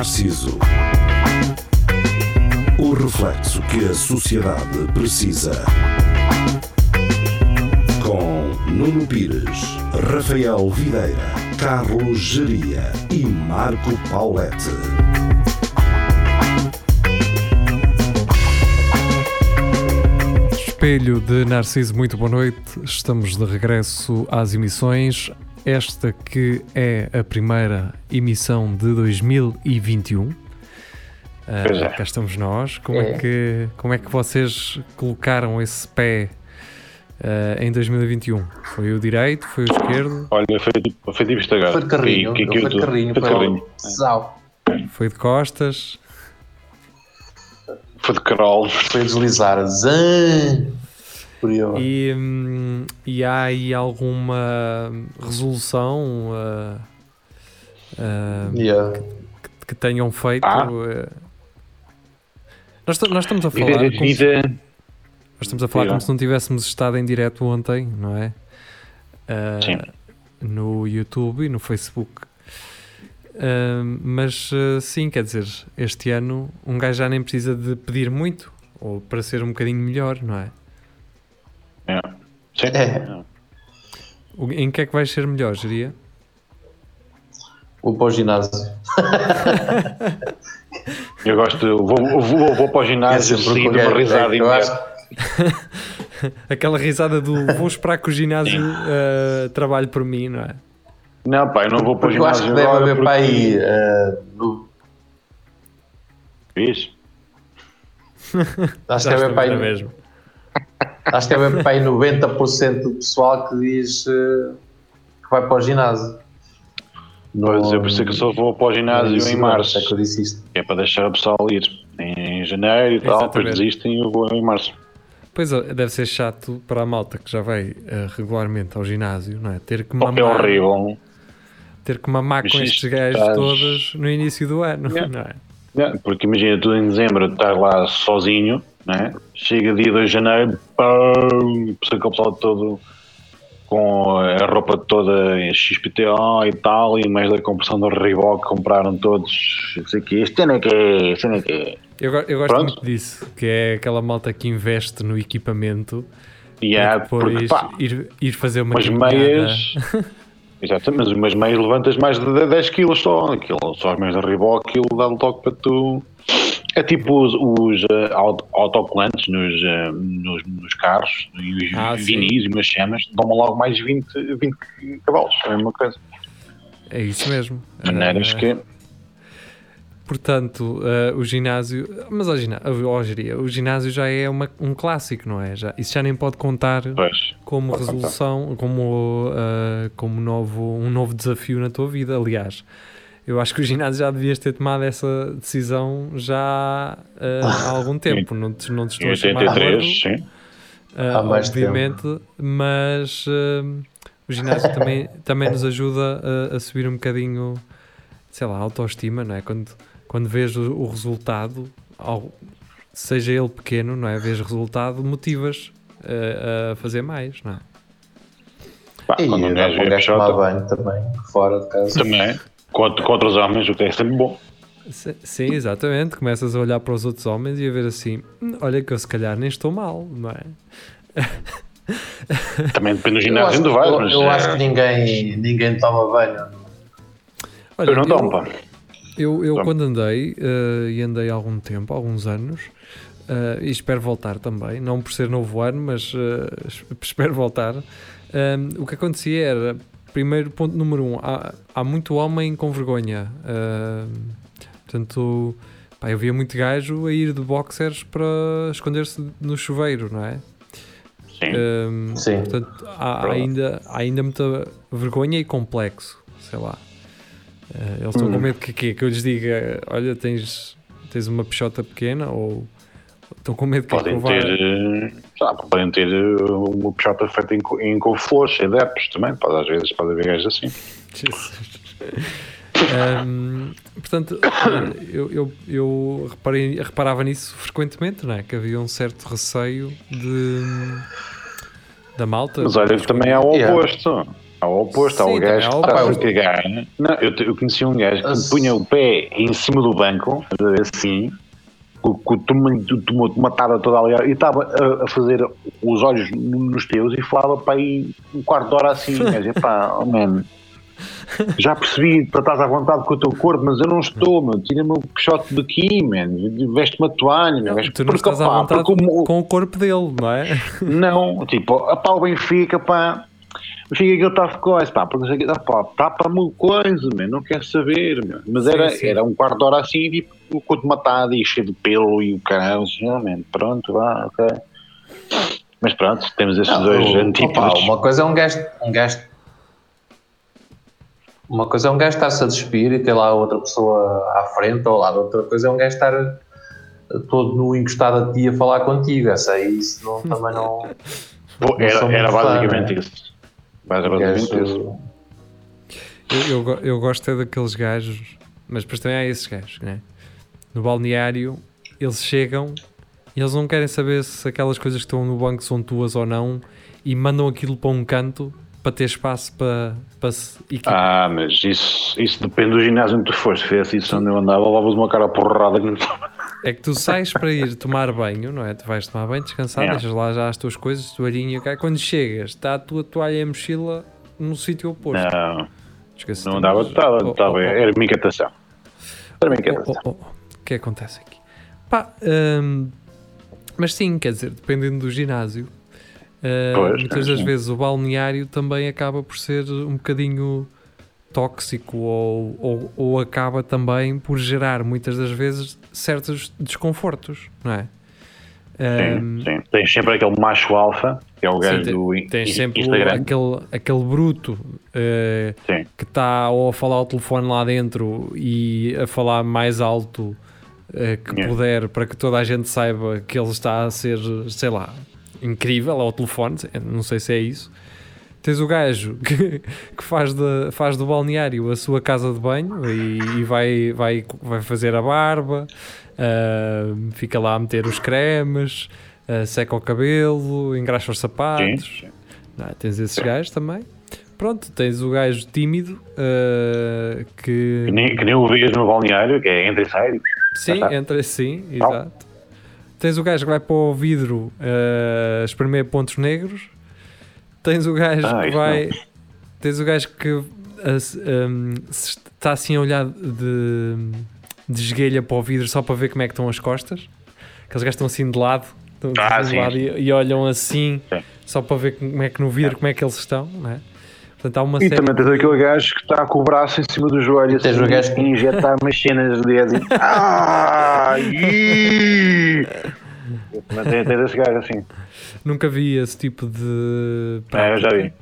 Narciso. O reflexo que a sociedade precisa. Com Nuno Pires, Rafael Videira, Carlos Geria e Marco Paulette. Espelho de Narciso, muito boa noite. Estamos de regresso às emissões. Esta que é a primeira emissão de 2021. Ah, Pois é. cá estamos nós. Como é. É. que, como é que vocês colocaram esse pé ah, em 2021? Foi o direito? Foi o esquerdo? Olha, foi tipo, foi tipo Instagram. Foi de carrinho, Que- que- foi de carrinho, Foi carrinho. Zau. Foi de costas? Foi de crawl. Foi deslizar. Zan. Curioso. E, hum, e há aí alguma resolução ah, ah, Yeah. que, que tenham feito? Ah. ah, nós, nós estamos a Vida, falar. como- vida, Nós estamos a falar como se não tivéssemos estado em direto ontem, não é? Ah, Sim. No YouTube e no Facebook. Ah, mas ah, sim, quer dizer, este ano um gajo já nem precisa de pedir muito ou para ser um bocadinho melhor, não é? É. Sim. É. Em que é que vais ser melhor, Geria? Vou para o ginásio. Eu gosto, eu vou, eu vou, eu vou para o ginásio É o uma risada é, acho imediata. Aquela risada do vou esperar que o ginásio ah, trabalhe por mim, não é? Não, pá, eu não vou para o Porque eu acho ginásio que deve haver porque- para aí. eh, no- Isso. acho que deve haver para aí. mesma. Acho que deve haver para aí 90% do pessoal que diz eh, que vai para o ginásio. Pois, eu pensei que só vou para o ginásio em março. É que eu disse isto. É para deixar o pessoal ir em janeiro e tal, depois desistem e eu vou em março. Pois é, deve ser chato para a malta que já vai ah, regularmente ao ginásio, não é? Ter que É mamar, horrível. ter que mamar Mas com estes gajos estás- todos no início do ano, Yeah. não é? Não, porque imagina, tu em dezembro estás lá sozinho, né? chega dia 2 de janeiro, pum, que o pessoal todo com a roupa toda em XPTO e tal, e mais da compressão do Reebok compraram todos, não sei o que, este ano é que é, ano é que é. Eu, eu gosto Pronto. muito disso, que é aquela malta que investe no equipamento E para há, depois porque pá, ir, ir fazer uma umas caminhada. meias, exato, mas umas meias levantas mais de 10 kg só, aquilo, só as meias da Reebok, aquilo dá um toque para tu. É tipo os, os auto- autocolantes nos, eh, nos, nos carros e os Ah, sim. vinis e umas cenas dão logo mais 20, 20 cavalos, é a mesma coisa. É isso mesmo. Maneiras Ah, que. Portanto, ah, o ginásio. Mas ao ginásio, Geria, o ginásio já é uma- um clássico, não é? Já, isso já nem pode contar Pois, como Pode contar. resolução, como, ah, como novo, um novo desafio na tua vida. Aliás, eu acho que o ginásio já devias ter tomado essa decisão já ah, há algum tempo. Não te, não te estou em a chamar gordo, 83, sim. Há mais obviamente, mas ah, o ginásio também, também nos ajuda a, a subir um bocadinho, sei lá, a autoestima, não é? Quando, quando vês o, o resultado, ao- seja ele pequeno, não é? Vês o resultado, motivas a, a fazer mais, não é? Pá, E quando um gajo um é tomar banho também, fora de casa. também, contra, contra os homens, o que é sempre bom. Sim, exatamente. Começas a olhar para os outros homens e a ver assim: "Hum, olha, que eu se calhar nem estou mal, não é? Também depende do ginásio onde vais, eu, mas. eu eh, acho que ninguém, ninguém toma banho. Olha, eu não tomo, pá. Eu, eu quando andei, eh, e andei há algum tempo, há alguns anos, eh, e espero voltar também, não por ser novo ano, mas es- espero voltar. eh, o que acontecia era, primeiro ponto número um, há, há muito homem com vergonha. eh, portanto, pá, eu via muito gajo a ir de boxers para esconder-se no chuveiro, não é? Sim. Um, Sim. Portanto, há, há ainda, há ainda muita vergonha e complexo, sei lá. Uh, eles estão Hum. com medo que, que, que eu lhes diga: Olha, tens, tens uma peixota pequena, ou estão com medo que Podem eu vá- ter, eh, sabe, podem ter eh, uma pichota feita em, em couve-flores, em depos também, pode, às vezes pode haver gajos assim. Jesus. Um, portanto, eu, eu, eu reparei, reparava nisso frequentemente, não é? Que havia um certo receio de, da malta. Mas olha que também há o Yeah. oposto. Ao oposto, Sim, ao gajo que também ao estava a cagar. Não, eu, eu conheci um gajo que punha o pé em cima do banco, assim, com, com o tomo- o tomo- uma tada toda ali, e estava a, a fazer os olhos no- nos teus e falava para aí um quarto de hora assim. Gajo, epá, oh, man, já percebi, tu estás à vontade com o teu corpo, mas eu não estou, meu. Tira-me o pichote daqui, man. Veste-me a toalha, meu. tu não Porque, estás à pá, vontade porque o- com o corpo dele, não é? não, tipo, a pá, o Benfica, pá. O Benfica que ele está de coisa, pá, porque não sei o quê, pá, tapa-me coisa, meu, não quero saber, meu. Mas Sim, era, sim. era um quarto de hora assim, tipo, o corpo matado e cheio de pelo e o caralho, assim, ah, man, pronto, vá, ok. Mas pronto, temos esses Não, dois opa, uma coisa é um gajo, um gajo. Uma coisa é um gajo estar-se a despir e ter lá outra pessoa à frente ou ao lado, outra coisa é um gajo estar todo nu encostado a ti a falar contigo. Essa aí isso não, também não. Pô, não era, era muito fã, basicamente né? isso. Era um gajo- isso. Eu, eu, eu gosto é daqueles gajos, mas depois também há esses gajos, né? No balneário, eles chegam e eles não querem saber se aquelas coisas que estão no banco são tuas ou não e mandam aquilo para um canto para ter espaço para, para se equipar. Ah, mas isso, isso depende do ginásio onde tu foste. Fez isso onde eu andava, levavas uma cara porrada que não É que tu sais para ir tomar banho, não é? Tu vais tomar banho, descansar, Yeah. deixas lá já as tuas coisas, toalhinha, cá. quando chegas, está a tua toalha e a mochila no sítio oposto. Não, Esquece não andava, estava, Oh, oh, estava, oh. era minha catação. Era minha Oh, catação. oh, oh, O que acontece aqui? Pá, hum, mas sim, quer dizer, dependendo do ginásio, uh, Pois, muitas das vezes o balneário também acaba por ser um bocadinho tóxico ou, ou, ou acaba também por gerar muitas das vezes certos desconfortos, não é? Sim, sim. Tens sempre aquele macho alfa, que é o gajo do in- Tens sempre Instagram. aquele, aquele bruto uh, que está ou a falar ao telefone lá dentro e a falar mais alto eh, que puder para que toda a gente saiba que ele está a ser, sei lá, incrível ao telefone, não sei se é isso. Tens o gajo que, que faz, de, faz do balneário a sua casa de banho e, e vai, vai, vai fazer a barba, ah, fica lá a meter os cremes, ah, seca o cabelo, engraxa os sapatos. Não, tens esses gajos também. Pronto, tens o gajo tímido uh, que. Que nem, que nem o vês no balneário, que é entre e sai. Sim, está. entra sim, exato. Tens o gajo que vai para o vidro uh, espremer pontos negros. Tens o gajo Ah, que vai. não. Tens o gajo que uh, um, se está assim a olhar de, de esguelha para o vidro só para ver como é que estão as costas. Aqueles gajos estão assim de lado, estão Ah, assim de lado e, e olham assim Sim. só para ver como é que no vidro como é que eles estão, não é? Portanto, há uma E série também tens aquele gajo que está com o braço em cima do joelho E tens assim, o gajo que- injetar umas cenas de dedo. e- Ah, tens, tens esse gajo assim. Nunca vi esse tipo de. É, eu já vi.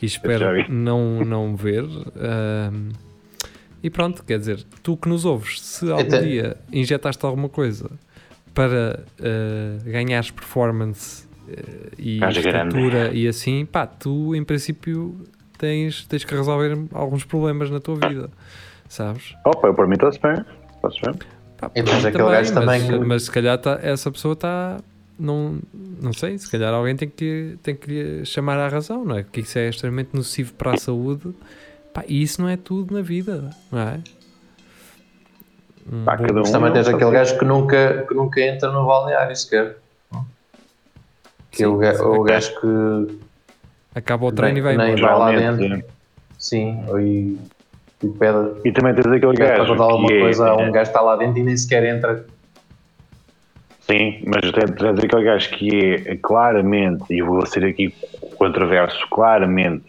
E espero vi. não, não ver. ahm, e pronto, quer dizer, tu que nos ouves, se algum dia injetaste alguma coisa para ah, ganhares performance ah, e Gajo grande. estrutura e assim, pá, tu em princípio tens, tens que resolver alguns problemas na tua vida, sabes? Opa, eu para mim está-se bem. Está-se bem. Pá, E tens mim aquele gajo também mas, que- mas se calhar tá- essa pessoa está. Não, não sei, se calhar alguém tem que, tem que lhe chamar à razão, não é? Porque isso é extremamente nocivo para a saúde. Pá, e isso não é tudo na vida, não é? Pá, um- Mas também tens aquele gajo que nunca, que nunca entra no balneário sequer. Que é o, Sim, ga- sim, o acaba- gajo que Acaba o treino e vai nem vai lá dentro. Sim, e, e pede, E também tens aquele pede para gajo contar alguma que é- coisa a um gajo que está lá dentro e nem sequer entra. Sim, mas tens, aquele gajo que é claramente, e vou ser aqui controverso, claramente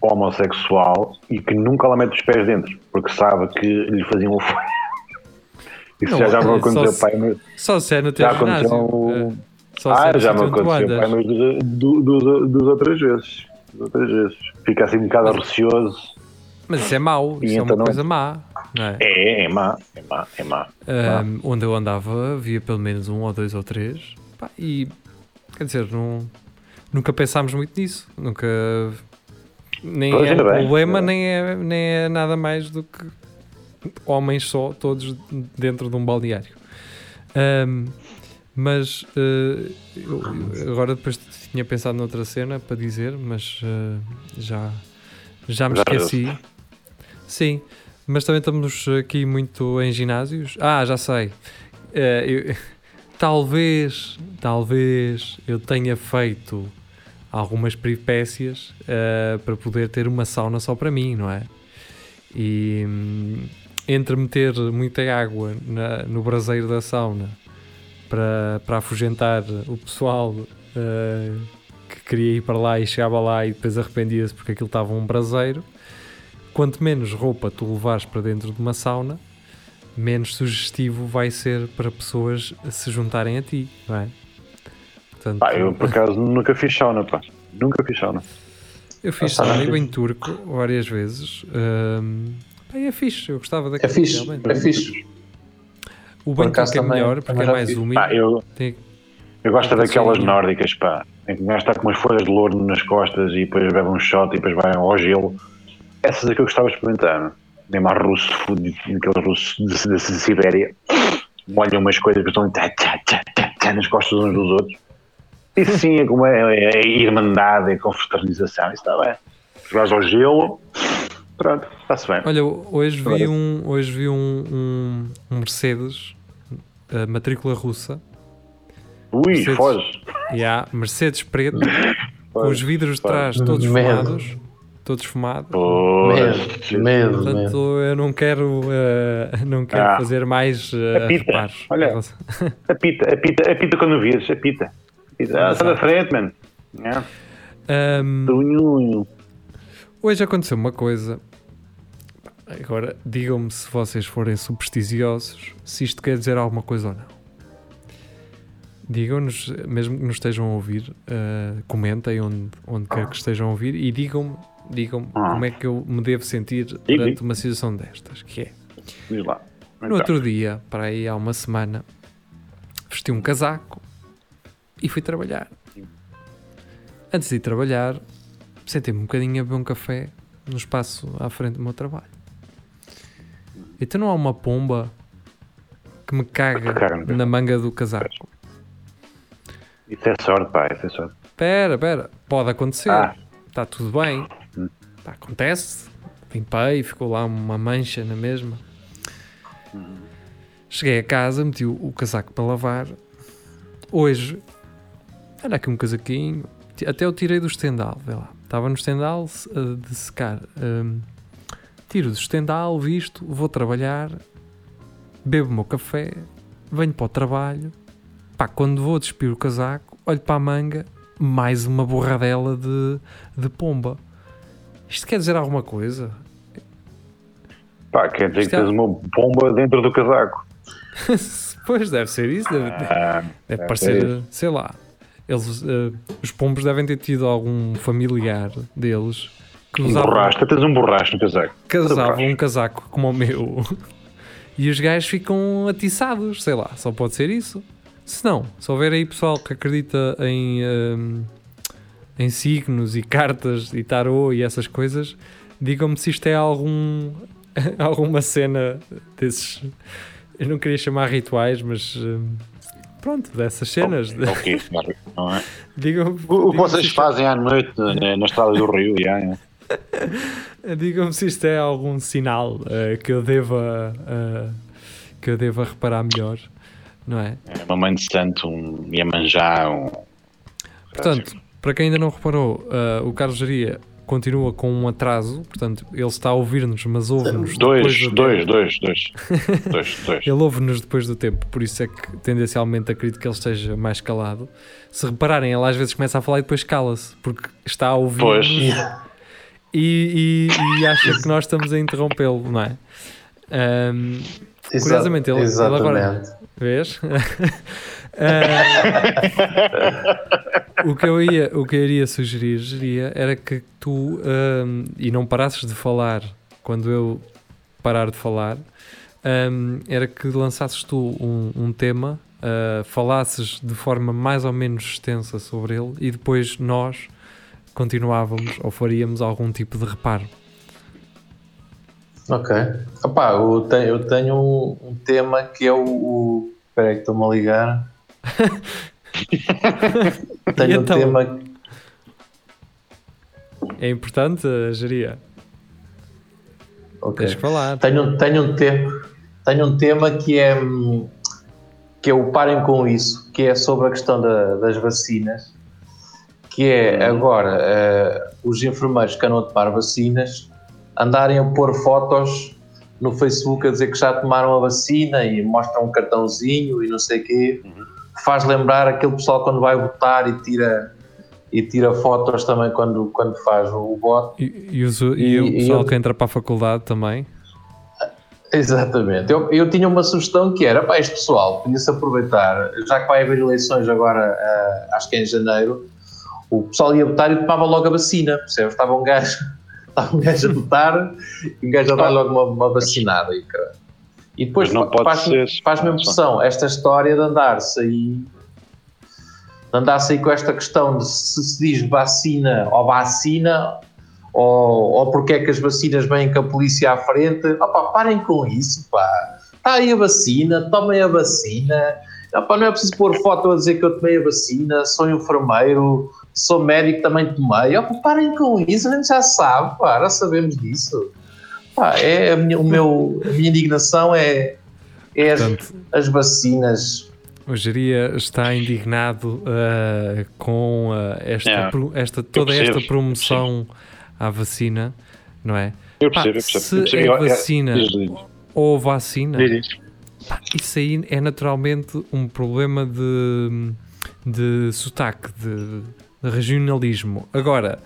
homossexual e que nunca lá mete os pés dentro, porque sabe que lhe faziam o. Isso Não, já, já me só aconteceu, se- pai, mas Só se é no teu já aconteceu. ginásio. é. Só se é Ah, no já me aconteceu, pai, mas du- du- duas outras vezes. Duas outras vezes. Fica assim um bocado receoso. Mas isso é mau, E isso é então uma não- coisa má, não é? É, é má, é má, é má. Um, onde eu andava havia pelo menos um ou dois ou três Pá, e quer dizer, não, nunca pensámos muito nisso, nunca nem Pois, é um problema, nem é, nem é nada mais do que homens só, todos dentro de um balneário. Um, mas uh, eu- eu agora depois tinha pensado noutra cena para dizer, mas uh, já, Já me esqueci. Sim, mas também estamos aqui muito em ginásios. Ah, já sei. Eh, eu- talvez, talvez eu tenha feito algumas peripécias eh, para poder ter uma sauna só para mim, não é? E hum, entre meter muita água na- no braseiro da sauna para, para afugentar o pessoal eh, que queria ir para lá e chegava lá e depois arrependia-se porque aquilo estava um braseiro. Quanto menos roupa tu levares para dentro de uma sauna, menos sugestivo vai ser para pessoas se juntarem a ti, não é? Portanto, Pá, eu por acaso nunca fiz sauna, pá. Nunca fiz sauna. eu fiz Ah, sauna e banho turco várias vezes. Hum, pá, é fixe, eu gostava É daquilo. fixe, realmente. é fixe. O banho turco é melhor porque é mais úmido. Pá, eu, Tem- eu gosto Tem daquelas nórdicas, pá. Em que o gajo está com umas folhas de louro nas costas e depois bebe um shot e depois vai ao gelo. Essas é que eu gostava de experimentar. Nem mais russo, fudido, aqueles russos de, de Sibéria. Molham umas coisas que estão nas costas uns dos outros. Isso sim é como é, é, é irmandade, é confraternização. Isso está bem. Vais ao gelo, pronto, está-se bem. Olha, hoje vi um, hoje vi um, um, um Mercedes, a matrícula russa. Ui, Mercedes. foge. E há Mercedes preto, com os vidros de trás todos fumados. Todos fumados. Pois. Medo, medo, Portanto, medo. eu não quero, eh, não quero Ah. fazer mais uh, Apita. reparos. Olha. Apita, apita, apita quando vires, apita. apita. Ah, sai da frente, mano. É. Hoje aconteceu uma coisa. Agora, digam-me se vocês forem supersticiosos, se isto quer dizer alguma coisa ou não. Digam-nos, mesmo que nos estejam a ouvir, eh, comentem onde, onde quer que estejam a ouvir e digam-me digam Ah. como é que eu me devo sentir Diga. perante uma situação destas, que é Diz lá. No Então, outro dia, para aí há uma semana, vesti um casaco e fui trabalhar. Antes de ir trabalhar, sentei-me um bocadinho a beber um café no espaço à frente do meu trabalho. Então não há uma pomba que me caga no na manga do casaco. Isso é sorte, pá, isso é sorte. Espera, espera, pode acontecer. Ah. Está tudo bem. Tá, acontece. Limpei, ficou lá uma mancha na mesma. Cheguei a casa, meti o, o casaco para lavar. Hoje, olha aqui um casaquinho. Até eu tirei do estendal, vê lá. Estava no estendal eh, de secar. Hum, tiro do estendal, visto, vou trabalhar, bebo o meu café, venho para o trabalho. Pá, quando vou despir o casaco, olho para a manga, mais uma borradela de, de pomba. Isto quer dizer alguma coisa? Pá, quer dizer Isto que é- tens uma bomba dentro do casaco. pois deve ser isso, deve, Ah, deve é parecer, sei lá. Eles, eh, os pombos devem ter tido algum familiar deles que um usava, borracho, tens um borracho no casaco. que usava borracho. um casaco como o meu e os gajos ficam atiçados, sei lá, só pode ser isso. Se não, se houver aí pessoal que acredita em, ehm, em signos e cartas e tarô e essas coisas, digam-me se isto é algum, alguma cena desses. Eu não queria chamar rituais, mas ehm, pronto, dessas cenas. O que isso, não é? Digam-me O, que vocês é- fazem à noite na estrada do Rio, já, é. Digam-me se isto é algum sinal eh, que eu deva eh, que eu deva reparar melhor, não é? É uma mãe de santo, um Iemanjá, um... Portanto, para quem ainda não reparou, eh, o Carlos Jaria continua com um atraso, portanto, ele está a ouvir-nos, mas ouve-nos Dois, depois do dois, tempo. dois, dois, dois, dois. Ele ouve-nos depois do tempo, por isso é que tendencialmente acredito que ele esteja mais calado. Se repararem, ele às vezes começa a falar e depois cala-se, porque está a ouvir Pois. e, e, e acha que nós estamos a interrompê-lo, não é? Exa- Curiosamente, ele- ele agora-. Vês? Ah, o, que eu ia, o que eu iria sugerir geria, era que tu, e não parasses de falar quando eu parar de falar, ahm, era que lançasses tu um, um tema, ah, falasses de forma mais ou menos extensa sobre ele e depois nós continuávamos ou faríamos algum tipo de reparo. Ok. Opá, eu tenho, eu tenho um, um tema que é o. o espera aí que estou-me a ligar. tenho E um então? tema. É importante, geria? Ok. Tens que falar. Tenho, tenho, um tema, tenho um tema que é, hum, que é o parem com isso, que é sobre a questão da- das vacinas, que é agora eh, os enfermeiros que andam a tomar vacinas andarem a pôr fotos no Facebook a dizer que já tomaram a vacina e mostram um cartãozinho e não sei o quê. Faz lembrar aquele pessoal quando vai votar e tira, e tira fotos também quando, quando faz o voto. E, e os- e E- o e pessoal eu- que entra para a faculdade também. Exatamente. Eu, eu tinha uma sugestão que era, pá, este pessoal podia-se aproveitar, já que vai haver eleições agora, ah, acho que é em janeiro, o pessoal ia votar e tomava logo a vacina, percebes? Estava um gajo, estava um gajo a votar e um gajo a dar logo uma, uma vacinada. E, e depois faz-me faz impressão esta história de andar-se aí, de andar-se aí com esta questão de se se diz vacina ou vacina ou, ou porque é que as vacinas vêm com a polícia à frente. Opa, parem com isso, pá. Está aí a vacina, tomem a vacina. Opa, não é preciso pôr foto a dizer que eu tomei a vacina, sou enfermeiro, sou médico, também tomei. Opa, parem com isso, a gente já sabe, pá, já sabemos disso. Pá, é a minha, o meu, a minha indignação é, é as, Portanto, as vacinas. o Geria está indignado ah, com ah, esta, É. pro- esta, toda percebo, esta promoção à vacina, não é? Eu Pá, percebo, eu percebo. se eu percebo. é Eu- eu- vacina ou vacina, pá, isso aí é naturalmente um problema de, de sotaque, de regionalismo. Agora,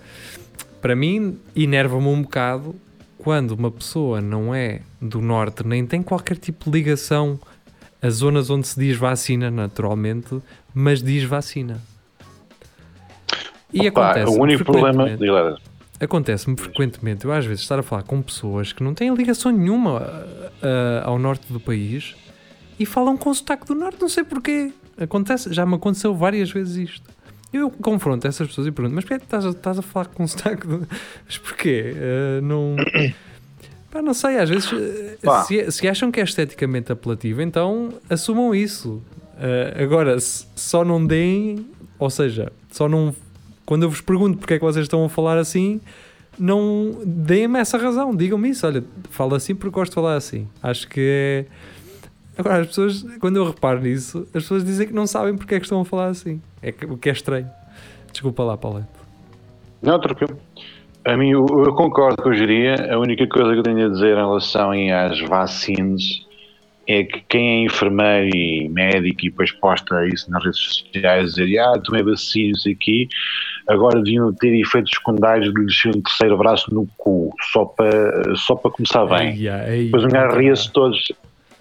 para mim, enerva-me um bocado quando uma pessoa não é do norte, nem tem qualquer tipo de ligação a zonas onde se diz vacina, naturalmente, mas diz vacina. E Opa, acontece. o único problema. Acontece-me frequentemente, eu às vezes estar a falar com pessoas que não têm ligação nenhuma ah, ao norte do país e falam com sotaque do norte, não sei porquê. Acontece, já me aconteceu várias vezes isto. Eu confronto essas pessoas e pergunto, mas porquê é estás a, estás a falar com sotaque do... Mas porquê? Ah, não... Pá, não sei, às vezes Pá. se, se acham que é esteticamente apelativo, então assumam isso. Ah, agora, só não deem, ou seja, só não quando eu vos pergunto porque é que vocês estão a falar assim, não deem-me essa razão, digam-me isso. Olha, falo assim porque gosto de falar assim. Acho que é. Agora, as pessoas, quando eu reparo nisso, as pessoas dizem que não sabem porque é que estão a falar assim. É o que é estranho. Desculpa lá, Paulette. Não, tranquilo. A mim, eu, eu concordo com o Geria. A única coisa que eu tenho a dizer em relação às vacinas é que quem é enfermeiro e médico e depois posta isso nas redes sociais, dizer, ah, tomei vacinas aqui, agora deviam ter efeitos secundários de ser um terceiro braço no cu, só para, só para começar bem. Ai, ai, Depois um gajo ria-se todos.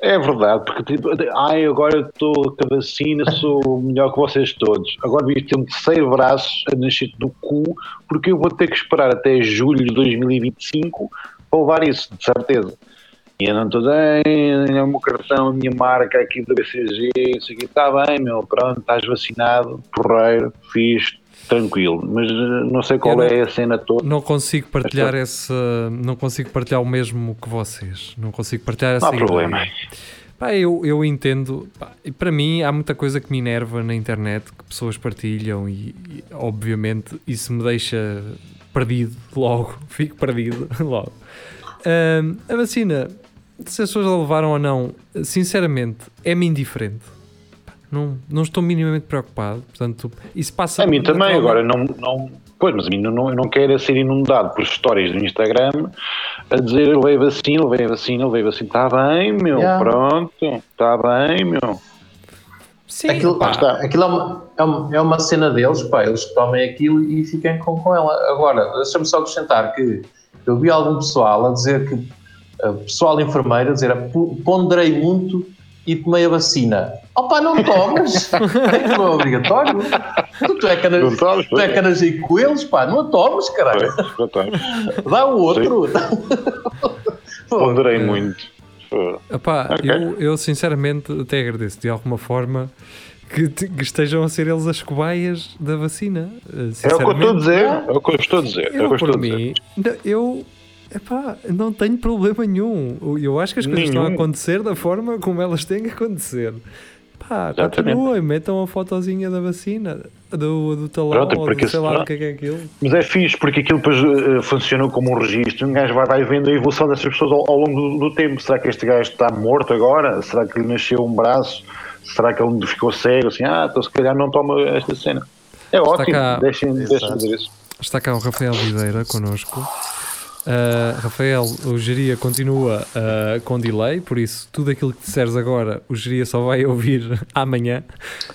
É verdade, porque tipo, ai, agora estou com a vacina, sou melhor que vocês todos. Agora devia ter um terceiro braço a nascer do cu, porque eu vou ter que esperar até julho de 2025 para levar isso, de certeza. E eu não estou bem, é o meu cartão, a minha marca aqui do BCG, isso aqui está bem, meu, pronto, estás vacinado, porreiro, fiz, tranquilo. Mas eh, não sei qual não- é a cena toda. Não consigo partilhar esse. Não consigo partilhar o mesmo que vocês. Não consigo partilhar essa Não há problema. Pá, eu, eu entendo. Pá, e para mim, há muita coisa que me enerva na internet que pessoas partilham e, e, obviamente, isso me deixa perdido logo. Fico perdido logo. A vacina, se as pessoas a levaram ou não, sinceramente, é-me indiferente. Não, não estou minimamente preocupado. Portanto, isso passa A mim também, agora não, não. Pois, mas a mim não, não, eu não quero ser inundado por histórias do Instagram a dizer levei vacina, levei vacina, levei vacina. Está bem, meu, Yeah. pronto, está bem, meu. Sim, Aquilo, pá. está. aquilo é, uma, é, uma, é uma cena deles, pá, eles tomem aquilo e fiquem com, com ela. Agora, deixa-me só acrescentar que eu vi algum pessoal a dizer que, uh, pessoal enfermeiro a dizer, "Po- ponderei muito e tomei a vacina. Opa, não tomas! não é obrigatório. Tu, tu é Não canas, tomes, tu é canas aí com eles, pá, não a tomes, caralho. Não tomes. Dá o outro. Ponderei muito. Epá, Ok. eu, eu sinceramente até agradeço de alguma forma que, te- que estejam a ser eles as cobaias da vacina. Eh, É o que eu estou a dizer, é o que eu estou a dizer. É o que eu Eu, estou por a dizer. mim, não, eu epá, não tenho problema nenhum. Eu acho que as coisas estão a Nenhum. acontecer da forma como elas têm que acontecer. Pá, Exatamente. continuem, metam a fotozinha da vacina, do, do talão, Pronto, ou porque do, sei lá se- o que é que é aquilo. Mas é fixe, porque aquilo depois eh, funcionou como um registro. Um gajo vai, vai vendo a evolução dessas pessoas ao, ao longo do, do tempo. Será que este gajo está morto agora? Será que lhe nasceu um braço? Será que ele ficou cego? Assim, ah, então se calhar não toma esta cena. É ótimo, cá- deixem, deixem de dizer isso. Está cá o Rafael Videira connosco. Uh, Rafael, o Geria continua uh, com delay, por isso tudo aquilo que disseres agora, o Geria só vai ouvir amanhã.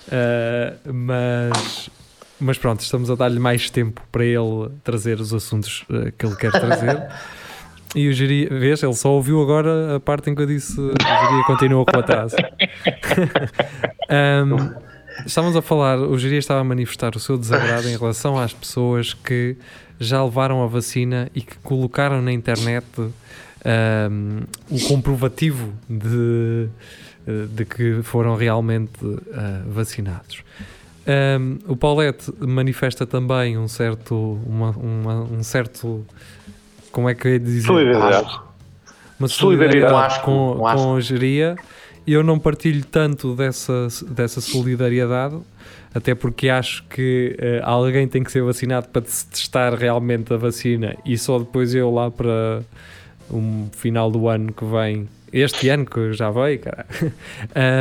Uh, mas, mas pronto, estamos a dar-lhe mais tempo para ele trazer os assuntos que ele quer trazer. E o Geria, vês, ele só ouviu agora a parte em que eu disse o Geria continua com atraso. Um, estávamos a falar, o Geria estava a manifestar o seu desagrado em relação às pessoas que já levaram a vacina e que colocaram na internet um, o comprovativo de, de que foram realmente uh, vacinados. Um, o Paulette manifesta também um certo, uma, uma- um certo, como é que eu ia dizer? Solidariedade. uma Solidariedade. com, com a geria. Eu não partilho tanto dessa, dessa solidariedade, até porque acho que eh, alguém tem que ser vacinado para se testar realmente a vacina e só depois eu lá para um final do ano que vem, este ano que já veio, cara,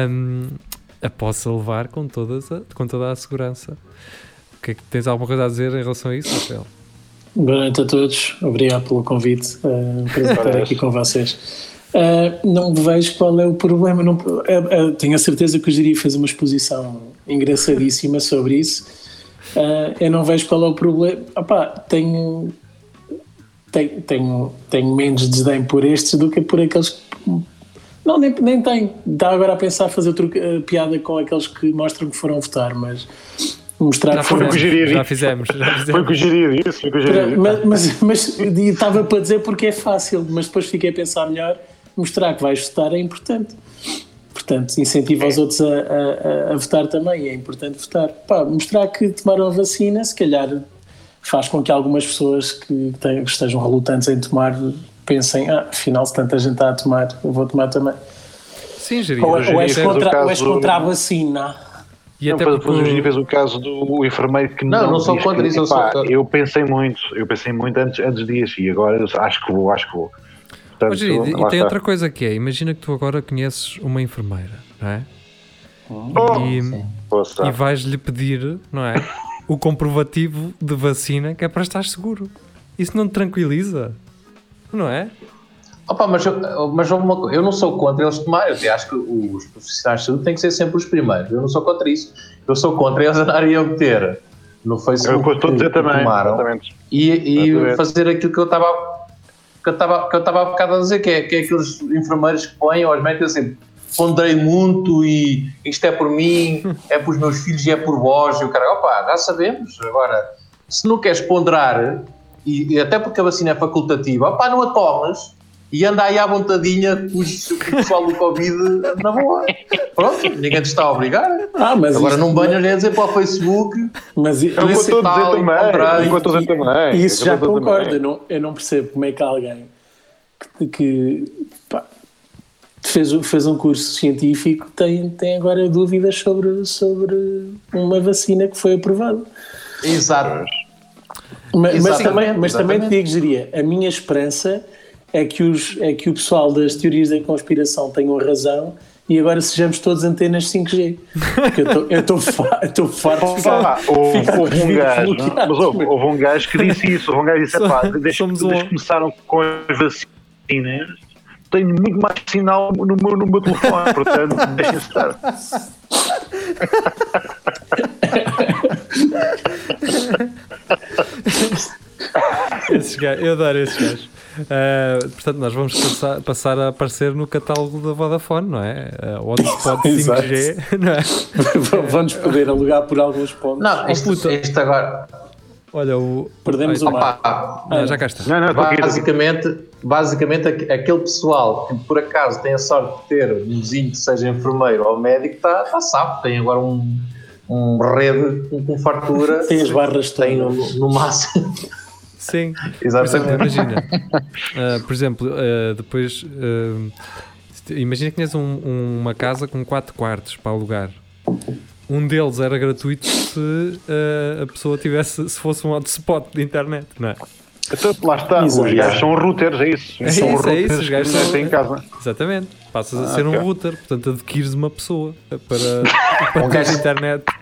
um, a possa levar com, todas a, com toda a segurança. O que é que tens alguma coisa a dizer em relação a isso, Rafael? Boa noite a todos, obrigado pelo convite. Uh, prazer estar aqui com vocês. Uh, não vejo qual é o problema. Não, uh, uh, tenho a certeza que o Jiri fez uma exposição engraçadíssima sobre isso. Uh, eu não vejo qual é o problema. Opá, tenho, tenho, tenho, tenho menos desdém por estes do que por aqueles que. Não, nem, nem tenho. Dá agora a pensar fazer truque, uh, piada com aqueles que mostram que foram votar, mas mostrar Já que foram o que já fizemos, já fizemos. Foi o que o Giri disse. Foi o que mas, mas, mas estava para dizer porque é fácil, mas depois fiquei a pensar melhor. Mostrar que vais votar é importante. Portanto, incentiva os outros a, a- a- votar também. É importante votar. Pá, mostrar que tomaram a vacina, se calhar faz com que algumas pessoas que, têm- que estejam relutantes em tomar pensem: ah, afinal, se tanta gente está a tomar, eu vou tomar também. Sim, Geria. Ou, Hoje ou és contra, ou és caso- contra a vacina. E Não, até depois porque o Giri fez o caso do enfermeiro que Não, não, não sou contra isso, eu sou epá, contra. Eu pensei muito, eu pensei muito antes, antes disso e agora eu acho que vou, acho que vou. Portanto, e tem está. outra coisa que é, imagina que tu agora conheces uma enfermeira, não é? Oh, E, e vais-lhe pedir, não é? O comprovativo de vacina que é para estar seguro. Isso não te tranquiliza? Não é? Opa, mas, eu- mas uma eu não sou contra eles tomarem, eu acho que os profissionais de saúde têm que ser sempre os primeiros. Eu não sou contra isso. Eu sou contra eles andarem a meter no É o Facebook que eu estou a dizer que também. tomaram Exatamente. e, e fazer aquilo que eu estava que eu estava há bocado a dizer, que é, que é aqueles enfermeiros que põem ou metem assim, ponderei muito e isto é por mim, é para os meus filhos e é por vós, e o cara, opa, já sabemos, agora, se não queres ponderar, e, e até porque a vacina é facultativa, opa, não a tomes e anda aí à vontadinha com o pessoal do Covid na boa. Pronto, ninguém te está a obrigar. Ah, mas Agora não venhas nem a dizer para o Facebook Mas É eu isso- estou a dizer tal, também. encontrar- É o que eu estou a dizer também. Isso É já concordo. Eu não, eu não percebo como é que alguém que, que, pá, fez, fez um curso científico tem, tem agora dúvidas sobre, sobre uma vacina que foi aprovada. Exato. Mas, mas também, mas também te digo, Geria, a minha esperança é que, os, é que o pessoal das teorias da conspiração tenham razão e agora sejamos todos antenas 5G. Porque eu estou- farto de Pá, ficar. houve, ficar houve um com gajo, bloqueados, mas houve, houve um gajo que disse isso. Houve um gajo que disse: "Epá, desde, um- que começaram com as vacinas, tenho muito mais sinal no meu, no meu telefone, portanto, deixem-se estar. Esses gajos, eu adoro esses gajos. Ah, portanto, nós vamos passar, passar a aparecer no catálogo da Vodafone, não é? Uh, hotspot Exato. 5G, não é? Vamos poder alugar por alguns pontos. Não, isto, puta. isto agora. Olha, o. Perdemos Ai, o mar. Não, já cá está. Não, não, basicamente, basicamente, aqu- aquele pessoal que por acaso tem a sorte de ter um vizinho que seja enfermeiro ou médico, está tá safo, tem agora um, um rede com, fartura. Tem as barras tem no, no máximo. Sim. Por exemplo, Exatamente. imagina. ah, por exemplo, ah, depois. ah, imagina que tinhas um- um- uma casa com 4 quartos para alugar. um deles era gratuito se uh, a pessoa tivesse, se fosse um hotspot de internet, não é? Então, lá está, Exato. os gajos são routers, é isso. É são isso, é isso, os routers gajos são- em casa. Exatamente. Passas a Ah, ser um ok. router, portanto adquires uma pessoa para, para Um ter gajo- internet.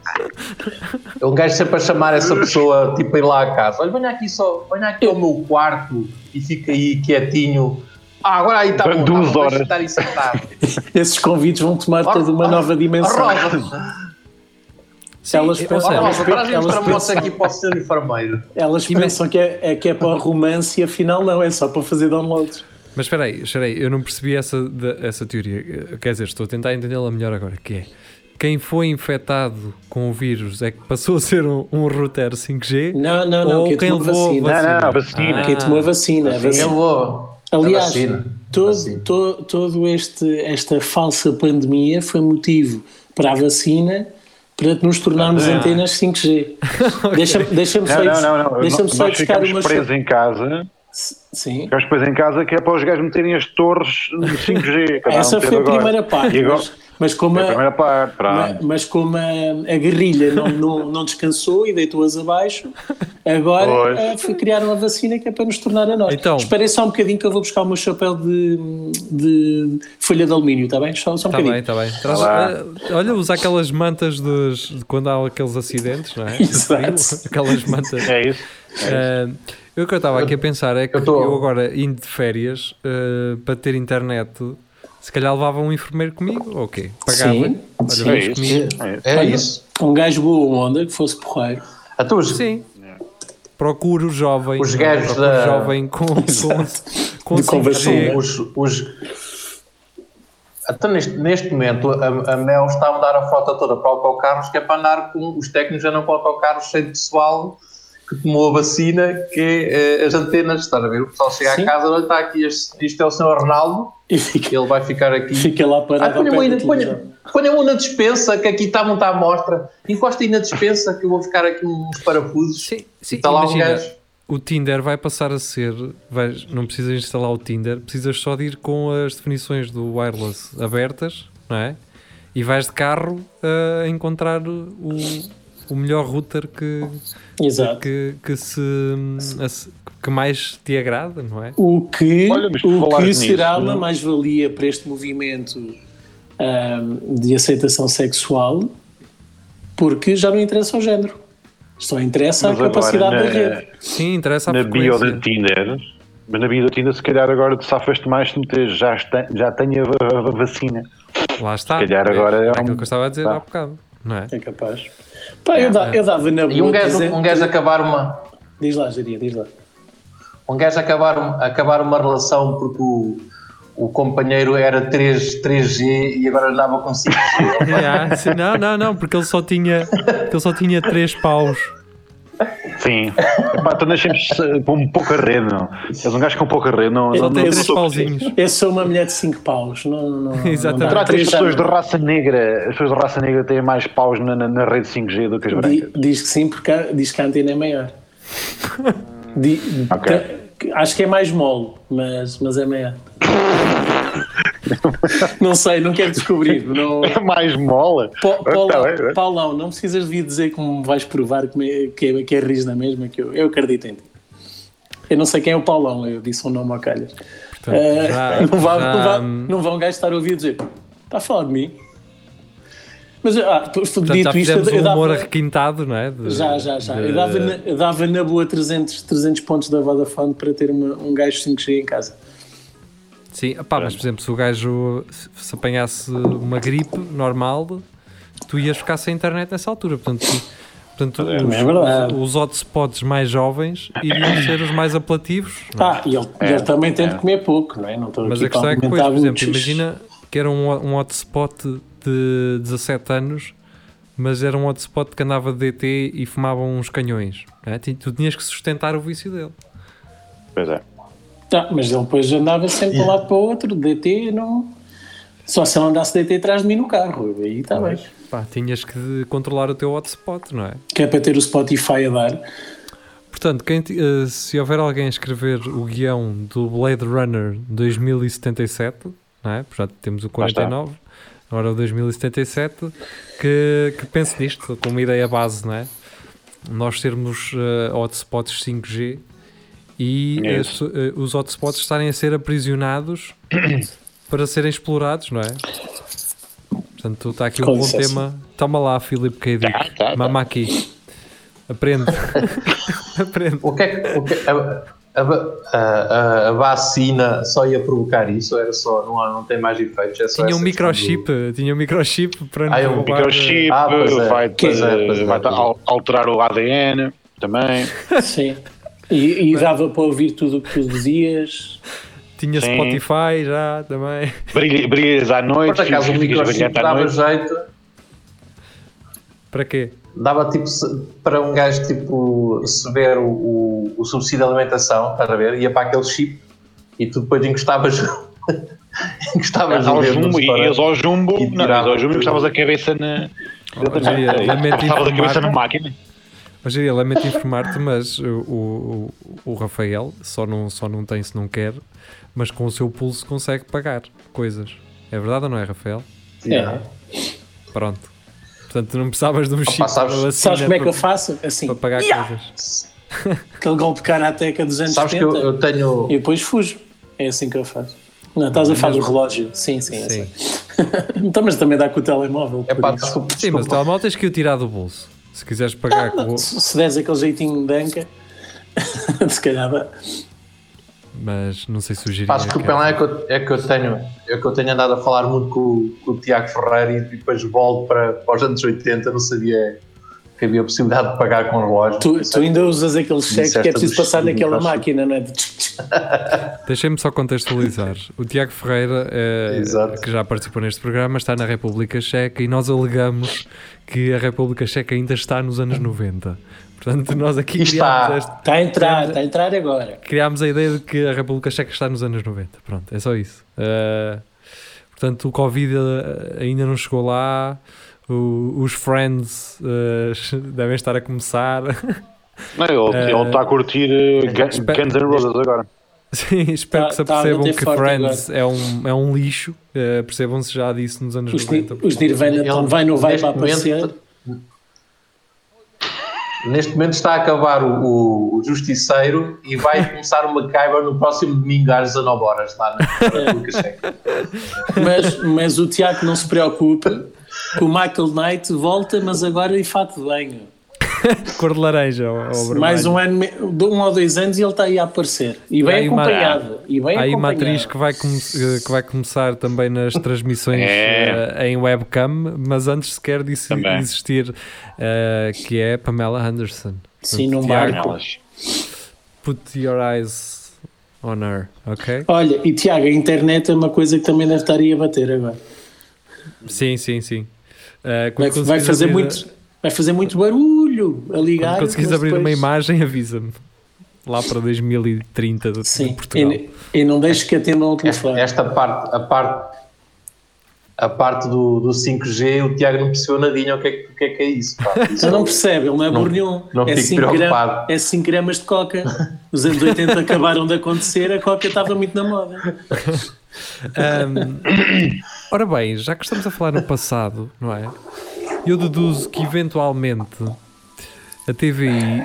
Um gajo sempre a chamar essa pessoa, tipo, a ir lá a casa. Olha, venha aqui só, venha aqui ao meu quarto e fica aí quietinho. Ah, agora aí está bom, Duas tá bom, horas. estar aí sentado. Esses convites vão tomar toda uma nova dimensão. Rosa, Se elas pensam- elas para a moça pensam- aqui para o seu enfermeiro. Elas pensam que é, é que é para o romance e afinal não, é só para fazer downloads. Mas espera aí, espera aí, eu não percebi essa, de- essa teoria. Quer dizer, estou a tentar entendê-la melhor agora, que é quem foi infectado com o vírus é que passou a ser um, um router 5G Não, não, não, ou quem quem levou vacina. a Não, não, a vacina? vacina. Ah, Quem tomou a vacina. vacina. vou. Aliás, A vacina. todo, Vacina. to- todo este, esta falsa pandemia foi motivo para a vacina para nos tornarmos Ah. antenas 5G. Deixa-me deixa-me só, Não, não, não. Nós só ir buscar ficamos uma presos em casa. Sim. Ficamos presos em casa que é para os gajos meterem as torres de 5G. cada um Essa foi a agora. primeira parte, agora, mas, mas como é a a, primeira parte, Ma- pronto. Mas como a, a guerrilha não, não, não descansou e deitou-as abaixo, agora eh, foi criar uma vacina que é para nos tornar a nós. Então- Esperem só um bocadinho que eu vou buscar o meu chapéu de, de folha de alumínio, está bem? Só, só um Está bocadinho. bem, está bem. Traz- lá. eh, olha, usa aquelas mantas dos, de quando há aqueles acidentes, não é? Exato. Aquelas mantas. É isso. Eh, eu o que eu estava aqui a pensar é que eu eu, tô- agora indo de férias eh, para ter internet, se calhar levava um enfermeiro comigo, ou quê? Pagava. Sim, Olha, sim. É isso. comigo. É. É Olha, isso. Um gajo boa onda, que fosse porreiro. A tu, Sim. Procuro jovem. Os gajos da- jovem com, com, com De 5G. conversão. os, os... Então, neste, neste momento, a, a Mel está a mudar a frota toda para autocarros, que é para andar com os técnicos andam para autocarros cheio de pessoal que tomou a vacina, que é eh, as antenas, estás a ver? O pessoal chega Sim. à casa, olha, está aqui, este, isto é o Sr. Ronaldo, E fica, ele vai ficar aqui. fica lá Ah, parado ao ponha-me pé da na- um dispensa, que aqui está a montar a mostra. Encosta aí na dispensa, que eu vou ficar aqui uns parafusos. Sim, sim, Está lá um gajo. o Tinder vai passar a ser, vais, não precisas instalar o Tinder, precisas só de ir com as definições do wireless abertas, não é? E vais de carro a encontrar o, o melhor router que, Exato. que, que, se, que mais te agrada, não é? O que, Olha, o que nisso, será uma não? mais-valia para este movimento ahm, de aceitação sexual, porque já não interessa o género. Só interessa Mas a agora, capacidade da na- rede. Sim, interessa a Na bio da Tinder, mas na bio da Tinder, se calhar agora te safas-te mais se meteres já, está, já tenho a, a- a vacina. Lá está. Se calhar agora é é um- aquilo que eu estava a dizer Tá. há bocado, não é? É capaz. Pá, eu, da- eu dava na boa. E um gajo, dizer- um gajo acabar uma. Diz lá, Jaria, diz lá. um gajo acabar, acabar uma relação porque o, o companheiro era 3, 3G e agora andava com 5G. Yeah, não, não, não, porque ele só tinha, ele só tinha três paus. Sim. Epá, tu nascemos com pouca rede, não. És um gajo com pouca rede, não. Só não, tem não três pauzinhos. Eu sou uma mulher de 5 paus. Não, não, Exatamente. não que as pessoas de raça negra, as pessoas de raça negra têm mais paus na, na, na rede 5G do que as brancas? Diz que sim, porque diz que a antena é maior. Di- Ok. te- acho que é mais mole, mas, mas é maior. não sei, não quero descobrir. Não, É mais mola? Pa- Paulão, Tá bem, Paulão, não precisas vir dizer como me vais provar que, é, que é rijo na mesma, que eu, eu acredito em ti. Eu não sei quem é o Paulão, eu disse um nome ao calhas. Portanto, Eh, já- não, vá, já, não, vá, não vão um gajo estar a ouvir dizer está a falar de mim. Mas, ah, por- portanto, dito já isto, eu um humor dava, requintado, não é? De- já, já, já. de- Eu dava, na, eu dava na boa 300, 300 pontos da Vodafone para ter uma- um gajo 5G em casa. Sim, pá, mas por exemplo, se o gajo se- se apanhasse uma gripe normal, tu ias ficar sem internet nessa altura. Portanto, tu- portanto É, os, é verdade. os hotspots mais jovens iriam ser os mais apelativos. Ah, e ele, É, ele também tem é. de comer pouco, não é? Não estou Mas aqui a questão é que, depois, por exemplo, imagina que era um, um hotspot de 17 anos, mas era um hotspot que andava de DT e fumava uns canhões. é? Tu tinhas que sustentar o vício dele. Pois é. Ah, mas ele depois andava sempre de um lado para o outro, DT, não. Só se ele andasse DT atrás de mim no carro, aí está bem. Pá, tinhas que controlar o teu hotspot, não é? Que é para ter o Spotify a dar. Portanto, quem eh, se houver alguém a escrever o guião do Blade Runner 2077, não é? Portanto, temos o Lá está. 49, agora o 2077, que, que pense nisto como ideia base, não é? Nós termos uh, hotspots 5G e É uh, os hotspots estarem a ser aprisionados para serem explorados, não é? Portanto, está aqui um Com bom licença. tema. Toma lá, Filipe K. Dick. Tá, tá, tá. Mama aqui. Aprende. Aprende. O que é que. O que a, a, a, a- vacina só ia provocar isso? Era só. Não, há- não tem mais efeitos? É só Tinha um microchip, tinha um microchip para Ah, é um Microchip, Ah, é. vai, é, é, vai é. alterar o ADN também. Sim. E, e dava para ouvir tudo o que tu dizias. Tinha Sim. Spotify já também. Brilha- Brilhas à noite, Por acaso o à dava noite. jeito. Para quê? Dava tipo para um gajo tipo se ver o, o, o subsídio de alimentação, estás a ver? Ia para aquele chip e tu depois encostavas. encostavas o Ao jumbo, e ias ao jumbo, E não, ao jumbo e tudo. estavas a cabeça na. Maria, lamento Estavas a cabeça na máquina. Hoje eu lamento informar-te, mas o, o, o Rafael só não, só não tem se não quer, mas com o seu pulso consegue pagar coisas. É verdade ou não é, Rafael? É. Pronto. Portanto, não precisavas de um chip sabes- Sabes como é que eu faço? Assim, para pagar Ya! coisas. aquele golpe de karateca dos anos Sabes que 70 eu, eu tenho. e depois fujo. É assim que eu faço. Não, estás a falar do relógio. Sim, sim. eu Sim. sei. então, mas também dá com o telemóvel. É pá, isso. desculpa. Sim, mas o desculpa. telemóvel tens que o tirar do bolso. Se quiseres pagar com o... Se se deres aquele jeitinho de anca, se calhar dá. Mas não sei se sugerir. Pá, desculpem lá, é que, eu, é, que eu tenho, é que eu tenho andado a falar muito com, o- com o Tiago Ferreira e depois volto para, para os anos 80, não sabia que havia possibilidade de pagar com relógio. Tu, tu ainda usas aqueles cheques que é preciso passar naquela máquina, não é? Deixem-me só contextualizar. O Tiago Ferreira, Exato. que já participou neste programa, está na República Checa e nós alegamos que a República Checa ainda está nos anos 90. Portanto, nós aqui está. este- Está a entrar, está a entrar agora. criámos a ideia de que a República Checa está nos anos 90. Pronto, é só isso. Eh, portanto, o Covid eh, ainda não chegou lá. O- os Friends eh, devem estar a começar. Não, ele, Eh, ele está a curtir uh, espera- Guns N' Roses agora. Sim, espero Tá- que se tá a apercebam bater que Friends é um, é um lixo. Eh, Percebam-se já disso nos anos Os, 90. os Nirvana Ele, então vai não vai neste para aparecer. momento- Neste momento está a acabar o, o- Justiceiro e vai começar o MacGyver no próximo domingo às 19 horas lá na. Mas, mas o Tiago não se preocupe, que o Michael Knight volta, mas agora em fato de banho. Cor de laranja ou, ou vermelho. Mais um ano, um ou dois anos e ele está aí a aparecer. E bem aí uma- acompanhado. E bem Há aí uma acompanhado. atriz que vai, que vai começar também nas transmissões É. eh, em webcam, mas antes sequer de Também. existir, eh, que é Pamela Anderson. Sim, num barco. Put your eyes on her, ok? Olha, e Tiago, a internet é uma coisa que também deve estar aí a bater agora. Sim, sim, sim. Eh, Vai, vai fazer muito, vai fazer muito barulho a ligar. Quando conseguires abrir uma depois- imagem, avisa-me. Lá para 2030 de, de Sim, Portugal. e, e não deixes que atendam o Esta, telefone. esta parte, a parte, a parte do, do 5G, o Tiago não percebeu nadinha o que é, que- o que, é, que é isso. Pá. Isso Ele não percebe, ele não é Não- burro nenhum. não é fico 5 preocupado. gramas, é 5 gramas de coca. Os anos 80 acabaram de acontecer, a coca estava muito na moda. Ahm, ora bem, já que estamos a falar no passado, não é? Eu deduzo que eventualmente a TVI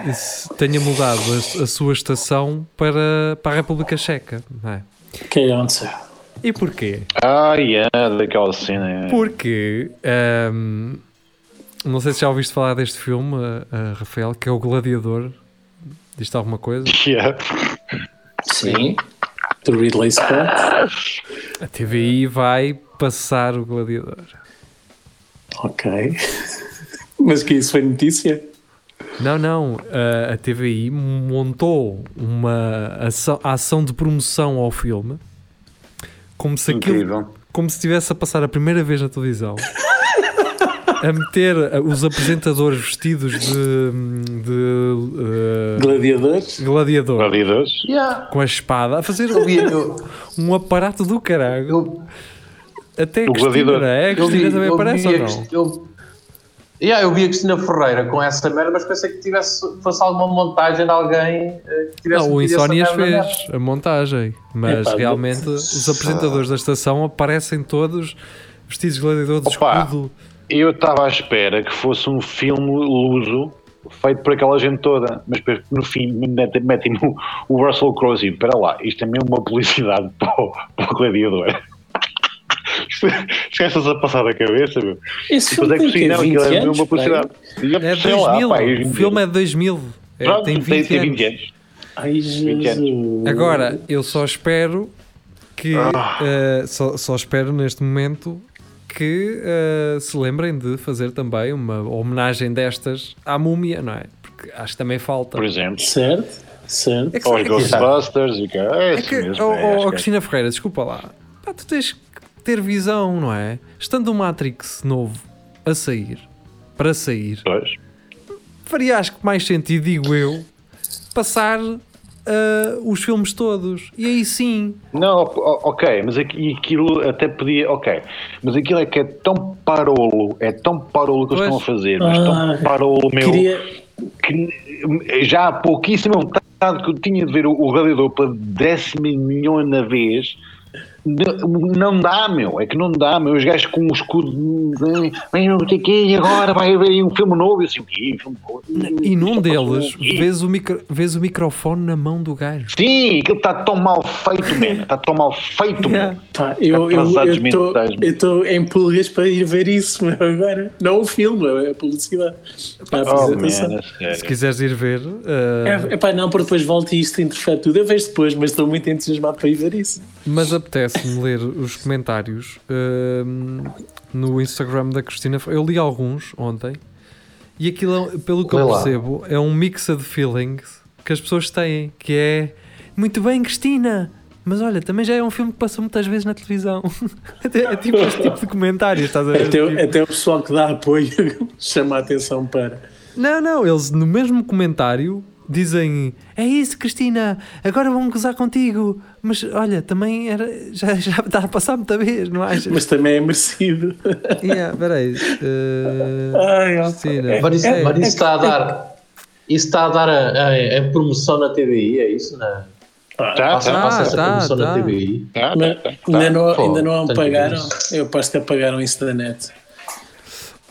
tenha mudado a, a sua estação para, para a República Checa, não é? Que answer. E porquê? Ah, yeah, daquela cena. Porque ahm, não sei se já ouviste falar deste filme, ah, Rafael, que é o Gladiador. Diz-te alguma coisa? Yeah. Sim. Do Ridley Scott. A TVI vai passar o Gladiador. Ok. Mas que isso foi notícia? Não, não. A, a TVI montou uma ação, ação de promoção ao filme como se aquilo, Incrível. como se estivesse a passar a primeira vez na televisão. A meter os apresentadores vestidos de, de uh, Gladiadores? gladiador Gladiadores. Yeah. com a espada a fazer eu, um aparato do caralho. eu, Até a O Cristina, gladiador. não é? A eu Cristina vi, também eu aparece ou não? Eu, yeah, eu vi a Cristina Ferreira com essa merda, mas pensei que tivesse, fosse alguma montagem de alguém eh, que tivesse Não, o Insónias fez a montagem, mas Epá, realmente os apresentadores da estação aparecem todos vestidos de gladiador de Opa. escudo. Eu estava à espera que fosse um filme luso feito por aquela gente toda, mas no fim metem- o, Russell Crowe assim, espera lá, isto é mesmo uma publicidade para o, para o gladiador. Esqueces a passar da cabeça, meu. Esse Depois é filme que sim, não, 20 aquilo é mesmo uma publicidade. É sei lá, 2000. pá, o filme é de 2000. É, Pronto, tem 20 tem anos. 20 anos. Ai, 20 anos. Jesus. Agora, eu só espero que. Ah. eh, só, só espero neste momento que eh, se lembrem de fazer também uma homenagem destas à múmia, não é? Porque acho que também falta. Por exemplo. Certo, certo. É que, Ou é os que- Ghostbusters e que é, é que- mesmo. oh, é, oh, acho que é. Cristina Ferreira, desculpa lá. Pá, tu tens que ter visão, não é? Estando o Matrix novo a sair, para sair, Pois. faria acho que mais sentido, digo eu, passar ah, os filmes todos. E aí sim, Não, ok, mas aqui- aquilo até podia. Ok, mas aquilo é que é tão parolo, é tão parolo que eles Pois. estão a fazer, mas Ah, tão parolo, meu. Queria, que já há pouquíssimo vontade que eu tinha de ver o, o Gladiador pela décima milhona vez. Não, dá, meu. É que não dá, meu. Os gajos com o escudo. Vem, não sei quê, e agora vai haver aí um filme novo. Eu assim? Um filme novo? E num deles, um vês o, micro, vês o microfone na mão do gajo. Sim, aquilo está tão mal feito, man. Está tão mal feito, Yeah. pá, eu estou estou em pulgas para ir ver isso meu, agora. Não o filme, é a publicidade. Oh, man, a Se quiseres ir ver, ah, É, epá, não, porque depois volta e isto interfere tudo. Eu vejo depois, mas estou muito entusiasmado para ir ver isso. mas apetece-me ler os comentários ahm, no Instagram da Cristina. Eu li alguns ontem e aquilo, é- pelo que eu Lê lá. percebo, é um mix de feelings que as pessoas têm, que é muito bem, Cristina. Mas olha, também já é um filme que passou muitas vezes na televisão. é tipo este tipo de comentários, estás a ver? Até, Tipo- até o pessoal que dá apoio chama a atenção para. Não, não, eles no mesmo comentário dizem: É isso, Cristina, agora vão gozar contigo. Mas olha, também era, já, já está a passar muita vez, não achas? Mas também é merecido. Yeah, peraí. eh, Ai, ó. Cristina, Mas isso, é, mas isso está a dar. Isso está a dar a, a- a promoção na TVI, é isso? Não? Tá, Passa, tá, passa essa tá, promoção tá. na TVI. tá, Mas tá, tá. ainda, não, Pô, ainda não apagaram. Eu aposto que apagaram isso da net.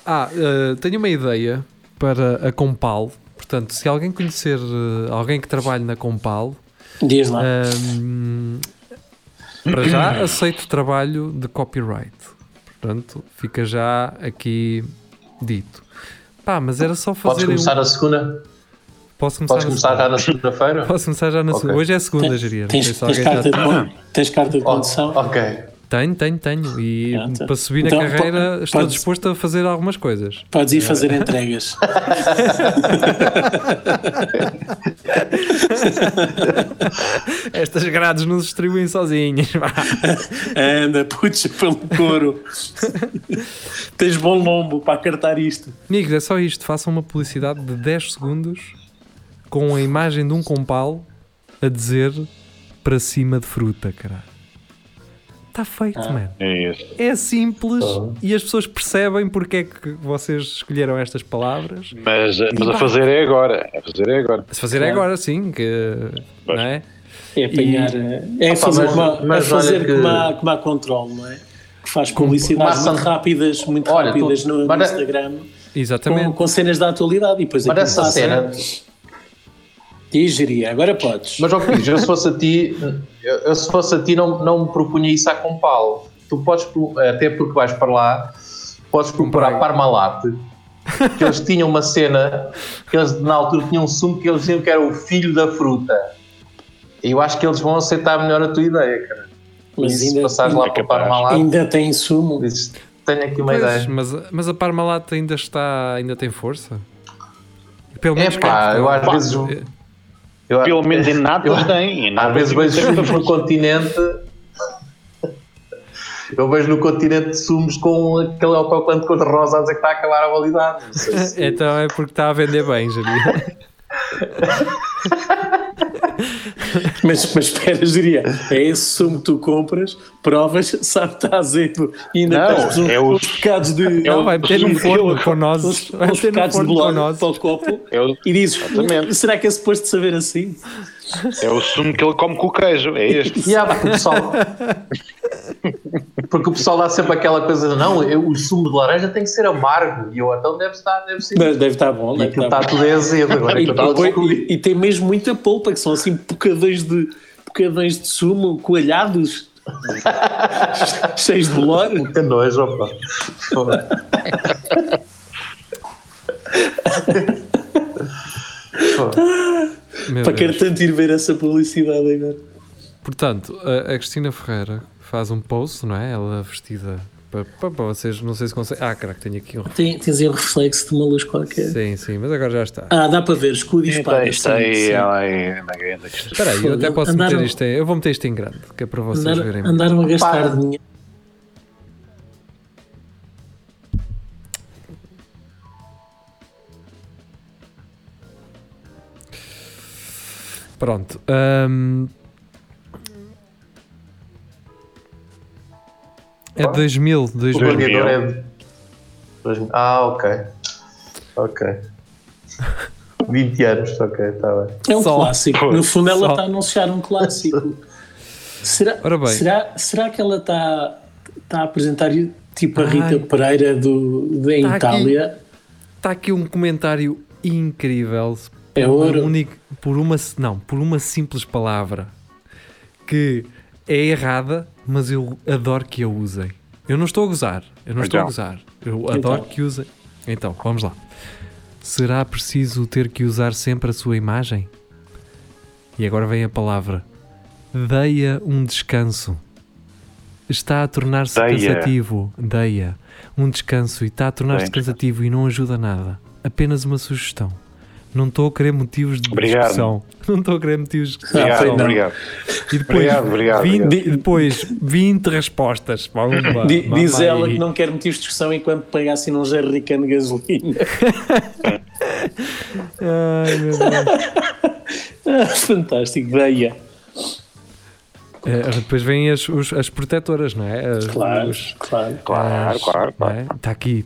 Ah, eh, tenho uma ideia para a Compal. Portanto, se alguém conhecer eh, alguém que trabalhe na Compal, Diz lá. Ahm, para já aceito trabalho de copyright. Portanto, fica já aqui dito. Pá, mas era só Podes fazer. começar a segunda? Posso começar, Podes começar já na segunda-feira? Posso começar já na segunda. Hoje é segunda, Geria. Tens, tens, já carta de, tens carta de Oh, condução? ok. Tenho, tenho, tenho. E Ah, tá. para subir Então, na carreira po- estou disposto a fazer algumas coisas. Podes ir fazer entregas. Estas grades não se distribuem sozinhas. Anda, puxa pelo couro. Tens bom lombo para acartar isto. Amigos, é só isto. Façam uma publicidade de 10 segundos com a imagem de um compal a dizer para cima de fruta, caralho. Está feito, Ah. mano. É isso. É simples Tá. e as pessoas percebem porque é que vocês escolheram estas palavras. Mas, mas a fazer é agora. A fazer é agora. Se fazer é agora, sim, que, não é? É apanhar. É Opa, fazer, mas- como, a- mas é fazer que- como, a, como a controle, não é? Que faz publicidades a muito rápidas, muito Olha, rápidas tu- no, no mas- Instagram, com, Exatamente. com cenas da atualidade. E depois Mas essa passa- cena. Geria, agora podes. Mas, ó Pires, eu se fosse a ti, eu, se fosse a ti, não, não me propunha isso à Compal. Tu podes, até porque vais para lá, podes procurar. Parmalat, que eles tinham uma cena, que eles na altura tinham um sumo que eles diziam que era o filho da fruta. E eu acho que eles vão aceitar melhor a tua ideia, cara. Mas e se ainda- passares ainda lá é para. Parmalat, Ainda tem sumo. dizes, tenho aqui uma Pois, ideia. mas, mas a Parmalat ainda está, ainda tem força? Pelo menos É cá em pá, eu às vezes. Eu, Pelo menos em natas eu- tem. Em Às vezes vejo filmes no continente. Eu vejo no continente sumos com aquele autocolante cor-de-rosa a dizer que está a acabar a validade. Se- Então é porque está a vender bem, Jaria. Mas, mas espera, geria, é esse sumo que tu compras, provas, sabe que está azedo e ainda Não, tens uns, é o- uns pecados de. é Não, o- vai meter sumo forno com nozes. Vai uns meter de forno com nozes. para o copo É o, e dizes: Exatamente. será que é suposto saber assim? É o sumo que ele come com o queijo. É este. E há porque o pessoal. Porque o pessoal dá sempre aquela coisa de não, eu- o sumo de laranja tem que ser amargo. E eu então deve estar, deve ser. Deve deve estar bom, E deve aquilo estar tudo é azedo agora. E, e- e tem mesmo muita polpa, que são assim bocadões de, bocadões de sumo coalhados, cheios de bolor. Que nojo, opa. Meu Para quero tanto ir ver essa publicidade agora. Portanto, a, a Cristina Ferreira faz um post, não é? Ela vestida para, para, para vocês, não sei se conseguem. Ah, caraca, tenho aqui um. Tem, tens aí um reflexo de uma luz qualquer. Sim, sim, mas agora já está. Ah, dá para ver, escudo e espada. aí, sim, aí, é na grande. Espera aí, eu até posso Andaram- meter isto em. Eu vou meter isto em grande, que é para vocês Andar- verem. andaram a gastar dinheiro. Pronto. hum, é Pá. 2000, O 2000. gladiador é de. Ah, ok. Ok. 20 anos, ok, está bem. É um Só. clássico. No fundo, ela está a anunciar um clássico. será, Ora bem. será, será que ela está, está a apresentar tipo a Ai. Rita Pereira do, de, em Está aqui. Itália? Está aqui um comentário incrível. É por uma ouro. única- por uma, não, por uma simples palavra que é errada, mas eu adoro que a usem. Eu não estou a gozar, eu não estou a Então. gozar. Eu adoro que usem. Então, vamos lá. Será preciso ter que usar sempre a sua imagem? E agora vem a palavra. Deia um descanso. Está a tornar-se cansativo. Deia. Um descanso e está a tornar-se cansativo e não ajuda nada. Apenas uma sugestão. Não estou a querer motivos de Obrigado. discussão. Não estou a querer motivos de discussão. Obrigado, não. obrigado. E depois, Obrigado, obrigado, 20, obrigado. depois 20 respostas. Pumba, Di- mamma Diz ela aí. que não quer motivos de discussão enquanto paga assim um jerrycan de gasolina. Ai, meu Deus. Fantástico, veia. É, depois vêm as, os- as protetoras, não é? As- Claro, os- claro. Claro, as- claro, claro. é? Está aqui.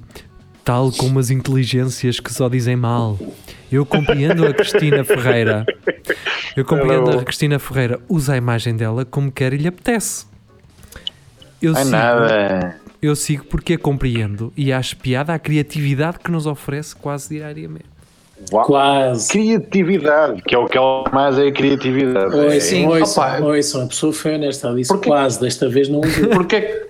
Tal como as inteligências que só dizem mal. Eu compreendo a Cristina Ferreira. Eu compreendo a Cristina Ferreira. Usa a imagem dela como quer e lhe apetece. Eu é sigo, nada. eu sigo porque a compreendo e acho piada a criatividade que nos oferece quase diariamente. Uau. Quase. Criatividade, que é o que ela mais é a criatividade. Oi, É- sim, Opa. ouçam, ouçam, a pessoa foi honesta, ela disse quase, desta vez não usou. Porquê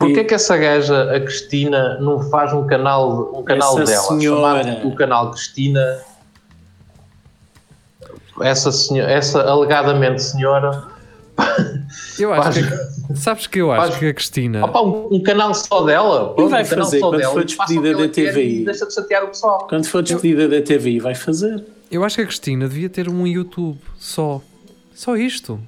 Porquê que essa gaja, a Cristina, não faz um canal, um canal Essa dela? senhora. chamado O canal Cristina. Essa, senhora, essa alegadamente senhora. Eu acho Faz- que, sabes que eu acho faz- que a Cristina Opa, um, um canal só dela. Pronto, vai um canal fazer só quando dela, for e despedida da TVI? e Deixa de chatear o pessoal. Quando for despedida da TVI, vai fazer. Eu acho que a Cristina devia ter um YouTube só. Só isto.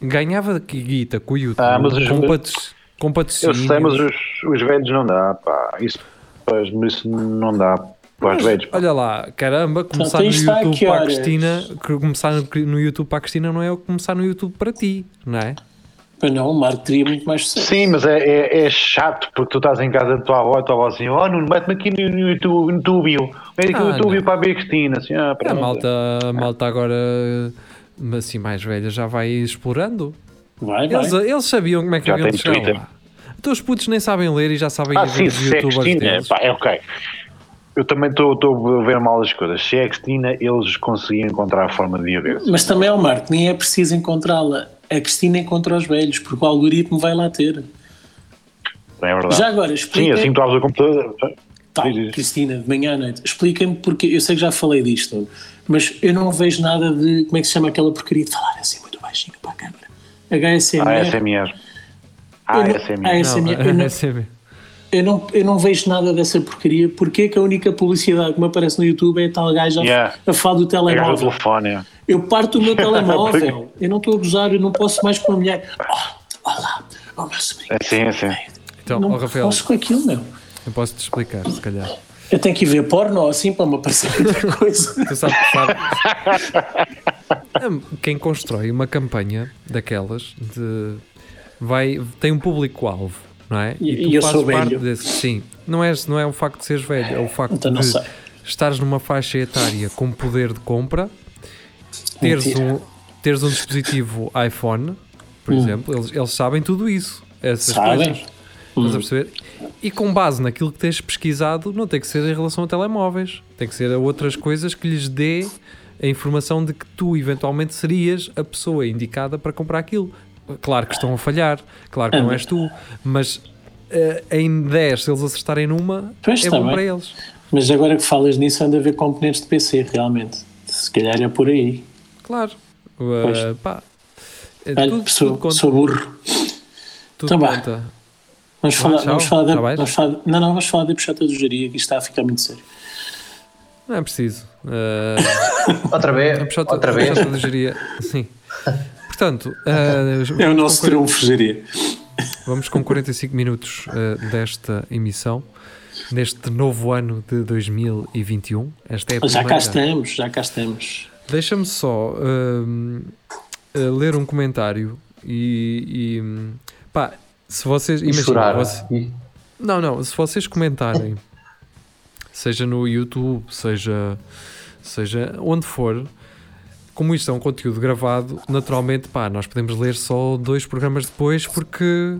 Ganhava que guita com o YouTube. Ah, mas os- com, patos, com Eu patrocínios. sei, mas os, os velhos não dá, pá. Isso, pois, isso não dá para os velhos. pá. Olha lá, caramba, começar no tem isto a YouTube para a? Cristina. que Começar no, no YouTube para a Cristina não é o que começar no YouTube para ti, não é? Para não, o Marco teria muito mais sucesso. Sim, mas é, é, é chato porque tu estás em casa da tua avó e tua avó assim, oh Nuno, mete-me aqui no, no YouTube, no Túbio, mete aqui Ah, no não. para ver a Cristina. Assim, ah, A malta, a malta agora, assim mais velha, já vai explorando. Vai, vai. Eles, eles sabiam como é que Já haviam de chegar Twitter. lá. Então os putos nem sabem ler e já sabem Ah, sim, os se é youtubers Cristina, deles. pá, é ok. Eu também estou a ver mal as coisas. Se é a Cristina, eles conseguiam encontrar a forma de a ver. Mas também, ó Marco, nem é preciso encontrá-la. A Cristina encontra os velhos, porque o algoritmo vai lá ter. É verdade? Já agora, Sim, explica. assim que tu abres o computador. Tá, diz. Cristina, de manhã à noite, explica-me porque eu sei que já falei disto, mas eu não vejo nada de como é que se chama aquela porcaria de falar assim muito baixinho para a câmara. HSMR. Eu não- ASMR. ASMR. Não, eu não- é sempre- Eu não, eu não vejo nada dessa porcaria. Porque é que a única publicidade que me aparece no YouTube é tal gaja a- Yeah. a falar do telemóvel? telefone. é. Eu parto o meu telemóvel. eu não estou a gozar, eu não posso mais com a mulher. Oh, olá, o meu sobrinho. É sim, é sim. Então, não ó, Rafael, posso com aquilo, meu. eu posso te explicar, se calhar. Eu tenho que ir ver porno assim para me aparecer outra coisa. Tu sabes, Hum, Quem constrói uma campanha daquelas de vai tem um público-alvo, não é? E- tu e eu fazes sou parte velho. desse. Sim, não é, não é o facto de seres velho, é o facto Então de estares numa faixa etária com poder de compra, teres Mentira. um, teres um dispositivo iPhone por Hum. exemplo, eles, eles sabem tudo isso. Essas Sabem? coisas. Estás a Hum. perceber? E com base naquilo que tens pesquisado, não tem que ser em relação a telemóveis, tem que ser a outras coisas que lhes dê a informação de que tu eventualmente serias a pessoa indicada para comprar aquilo. Claro que estão a falhar, claro que não és tu, mas eh, em 10, se eles acertarem numa, Pois, é está bom bem. para eles. Mas agora que falas nisso, anda a ver componentes de PC, realmente. Se calhar é por aí. Claro. Pois. Uh, pá. É Olha, tudo, sou, tudo sou burro. tudo Então vá. conta. Vamos falar, tchau. vamos falar, vamos falar Não, não, vamos falar da puxata do geria, que isto está a ficar muito sério. Não é preciso. Uh, Outra vez, a puxota, outra a vez. de geria. Sim. Portanto, uh, É o nosso com- triunfo, geria. vamos com 45 minutos uh, desta emissão. Neste novo ano de 2021. Esta é a Já cá estamos, já cá estamos. Deixa-me só uh, ler um comentário e, e, pá, se vocês chorar. você- Não, não, se vocês comentarem, seja no YouTube, seja, seja onde for, como isto é um conteúdo gravado, naturalmente, pá, nós podemos ler só dois programas depois porque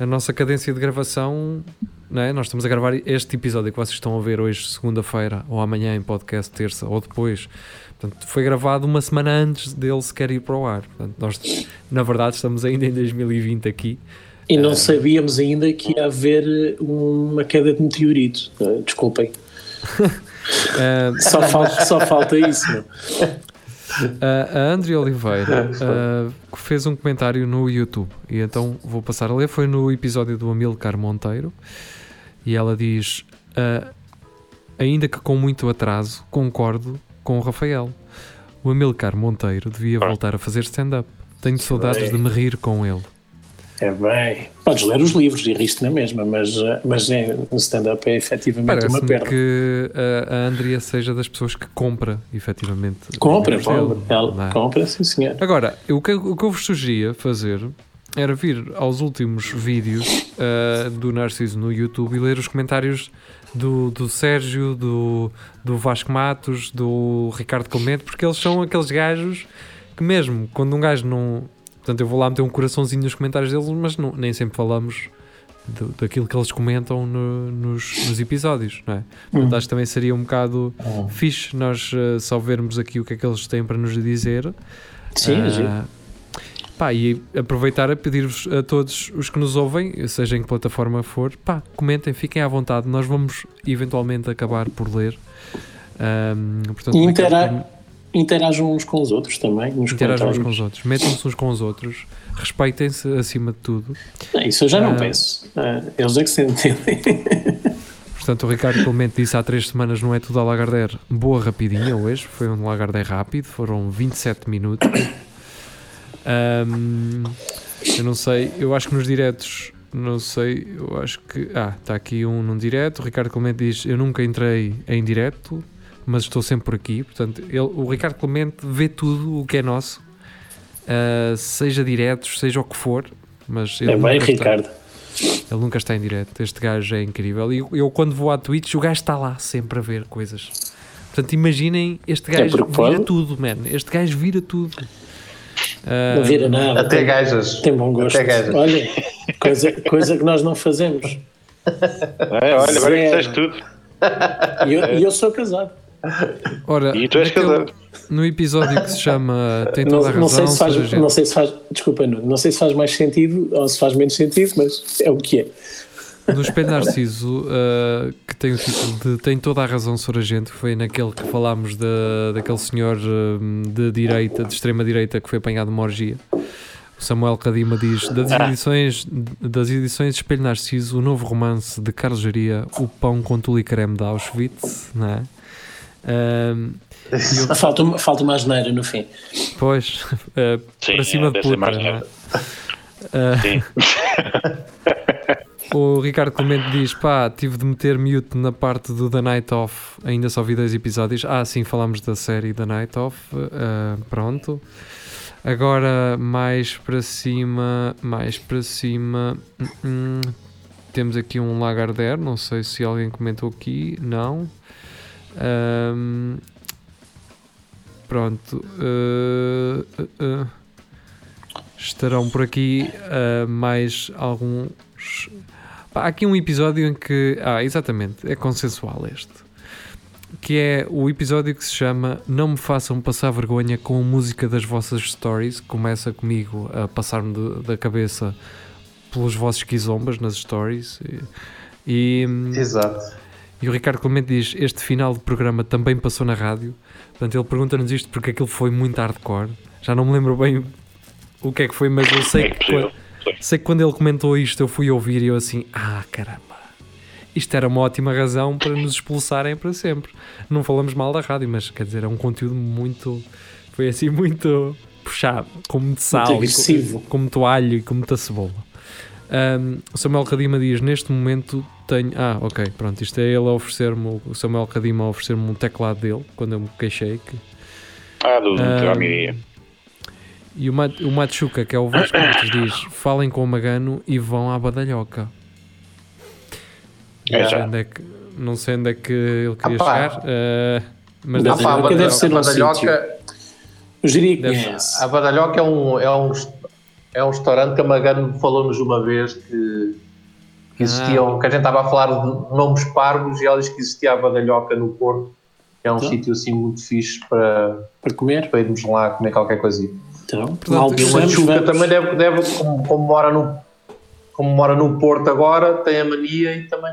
a nossa cadência de gravação, não é? Nós estamos a gravar este episódio que vocês estão a ver hoje, segunda-feira, ou amanhã em podcast, terça, ou depois. Portanto, foi gravado uma semana antes dele sequer ir para o ar. Portanto, nós, na verdade, estamos ainda em 2020 aqui. E É. não sabíamos ainda que ia haver uma queda de meteorito. Eh, Desculpem. Ah, Só falta, só falta isso. meu. A, a Andrea Oliveira ah, fez um comentário no YouTube e então vou passar a ler. Foi no episódio do Amilcar Monteiro e ela diz: ah, Ainda que com muito atraso, concordo com o Rafael. O Amilcar Monteiro devia voltar a fazer stand-up. Tenho saudades de me rir com ele. É bem. Podes ler os livros e riste na mesma, mas, eh, mas no stand-up é efetivamente uma Parece-me perda. que a, Andrea seja das pessoas que compra, efetivamente. Compra, compra, ela é? compra, sim senhor. Agora, o que, o que eu vos sugeria fazer era vir aos últimos vídeos ah, do Narciso no YouTube e ler os comentários do, do Sérgio, do, do Vasco Matos, do Ricardo Clemente, porque eles são aqueles gajos que mesmo quando um gajo não... Portanto, eu vou lá meter um coraçãozinho nos comentários deles, mas não- nem sempre falamos do- daquilo que eles comentam no- nos, nos episódios, não é? Portanto, Hum. acho que também seria um bocado fixe nós ah, só vermos aqui o que é que eles têm para nos dizer Sim, giro. pá, e aproveitar a pedir-vos a todos os que nos ouvem, seja em que plataforma for, pá, comentem, fiquem à vontade, nós vamos eventualmente acabar por ler. Ahm, portanto, intera- interajam uns com os outros também, interajam uns com os outros, metam-se uns com os outros, respeitem-se acima de tudo. Não, isso eu já não Ah. peço. Ah, eles é que se entendem. Portanto, o Ricardo Clemente disse há três semanas não é tudo a Lagardère, boa rapidinha hoje, foi um Lagardère rápido, foram 27 minutos. Ahm, eu não sei, eu acho que nos diretos, não sei, eu acho que. Ah, está aqui um num direto. O Ricardo Clemente diz: Eu nunca entrei em direto, mas estou sempre por aqui. Portanto, ele, o Ricardo Clemente vê tudo o que é nosso, ah, seja diretos, seja o que for. Mas ele É bem, está- Ricardo. ele nunca está em direto. Este gajo é incrível. E eu, eu, quando vou à Twitch, o gajo está lá sempre a ver coisas. Portanto, imaginem, este É gajo porque vira pode. tudo, man. Este gajo vira tudo. Ah, Não vira nada. Até tem, gajas. tem bom gosto. Até gajas. Olha, coisa, coisa que nós não fazemos. É, olha, agora que Zero. tudo. E eu, e eu sou casado. Ora, E tu és naquele- casado. no episódio que se chama Tem toda Não, a razão, não sei se faz, gente. não sei se faz, desculpa, Nuno, não sei se faz mais sentido ou se faz menos sentido, mas é o que é. No Espelho Narciso, uh, que tem o título de Tem toda a razão, Sr. Agente, que foi naquele que falámos da, daquele senhor um, de direita, de extrema direita, que foi apanhado numa orgia. O Samuel Cadima diz: das edições, das edições Espelho Narciso, o novo romance de Carlos Jaria, O Pão com Tule e Creme de Auschwitz, não é? Um, Falta, uma- falta uma asneira no fim. pois, uh, Sim, para cima é, de puta, mais não é? Uh, Sim. O Ricardo Clemente diz: pá, tive de meter mute na parte do The Night Off, ainda só vi dois episódios. Ah, sim, falamos da série The Night Off. ah, pronto. Agora, mais para cima, mais para cima, hum, hum, temos aqui um Lagardère. Não sei se alguém comentou aqui, não. Ahm, pronto. ah, ah. estarão por aqui uh, mais alguns. Há aqui um episódio em que. Ah, exatamente, é consensual este. Que é o episódio que se chama Não me façam passar vergonha com a música das vossas stories. Começa comigo a passar-me da cabeça pelos vossos quizombas nas stories. E, e, Exato. E o Ricardo Clemente diz: Este final de programa também passou na rádio. Portanto, ele pergunta-nos isto porque aquilo foi muito hardcore. Já não me lembro bem o que é que foi, mas eu sei, É que, quando, sei que quando ele comentou isto, eu fui ouvir e eu assim: Ah, caramba, isto era uma ótima razão para nos expulsarem para sempre. Não falamos mal da rádio, mas quer dizer, é um conteúdo muito. Foi assim, muito puxado, com muito sal, agressivo. com, com muito alho e com muita cebola. Um, o Samuel Cadima diz: Neste momento tenho. Ah, ok, pronto. Isto é ele a oferecer-me, o Samuel Cadima a oferecer-me um teclado dele quando eu me queixei. Que, Ah, do, do Tramiria. e o, Mat, o Machuca, que é o Vasco Matos, diz: Falem com o Magano e vão à badalhoca. É Não sei já. onde é que, não sei onde é que ele queria Ah, chegar, uh, mas Deve deve ser- ser- Badalhoca deve ser um Badalhoca, Eu diria que Deve- conhece. a Badalhoca é um, é, um, é um restaurante que a Magano falou-nos uma vez que, que existiam, que a gente estava a falar de nomes parvos e ela disse que existia a Badalhoca no Porto. que É um Então? sítio assim muito fixe para, Para comer. para irmos lá comer qualquer coisinha. Então, Portanto, E Machuca vamos. também deve, deve como, como mora no, como mora no Porto agora, tem a mania e também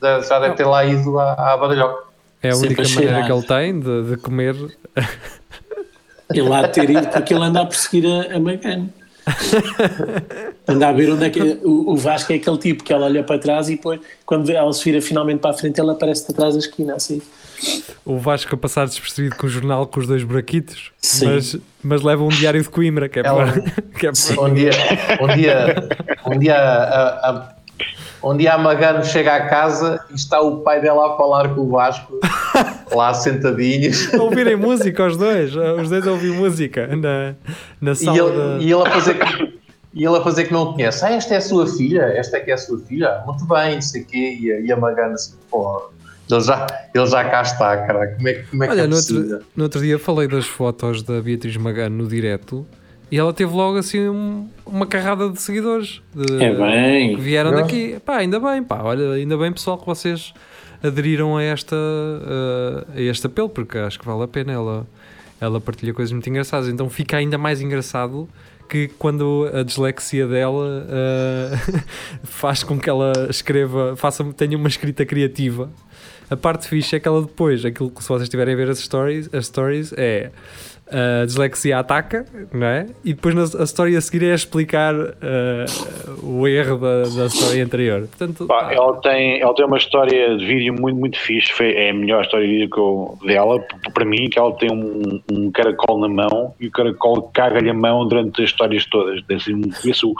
deve, já deve ter lá ido à, à Badalhoca. é a Sempre única a maneira que ele tem de, de comer. Ele há de ter ido porque ele anda a perseguir a, a Magano. anda a ver onde é que. O, o Vasco é aquele tipo que ela olha para trás e depois, quando ela se vira finalmente para a frente, ele aparece atrás da esquina, assim. O Vasco a passar despercebido com o jornal com os dois buraquitos, Sim. mas, mas leva um diário de Coimbra, que é Ela- para. Que é para Um dia, um dia, um dia, a, a, um dia a Magano chega à casa e está o pai dela a falar com o Vasco, lá sentadinhos, a ouvirem música os dois, os dois a ouvir música na, na e sala ele, da- e ele a fazer que. E ele a fazer que não conhece. Ah, esta é a sua filha? Esta é que é a sua filha? Muito bem, não sei o quê. E a, e a Magano assim, pô, ele já, ele já cá está, cara. Como é, que- como é que Olha, é no outro, no outro dia falei das fotos da Beatriz Magano no direto e ela teve logo assim um- uma carrada de seguidores de- É bem. que vieram Não. daqui. Pá, ainda bem, pá, olha, ainda bem pessoal que vocês aderiram a esta uh, a este apelo, porque acho que vale a pena. Ela, ela partilha coisas muito engraçadas, então fica ainda mais engraçado que quando a dislexia dela uh, faz com que ela escreva, faça, tenha uma escrita criativa. A parte fixe é que ela depois, aquilo que se vocês estiverem a ver as stories, as stories é a dislexia ataca, não é? E depois na- a história a seguir é explicar uh, o erro da, da história anterior. Portanto, Pá, ela, tem, ela tem uma história de vídeo muito, muito fixe. Foi, é a melhor história de vídeo que eu, dela, para mim, que ela tem um, um caracol na mão e o caracol caga-lhe a mão durante as histórias todas. Tem assim, esse o,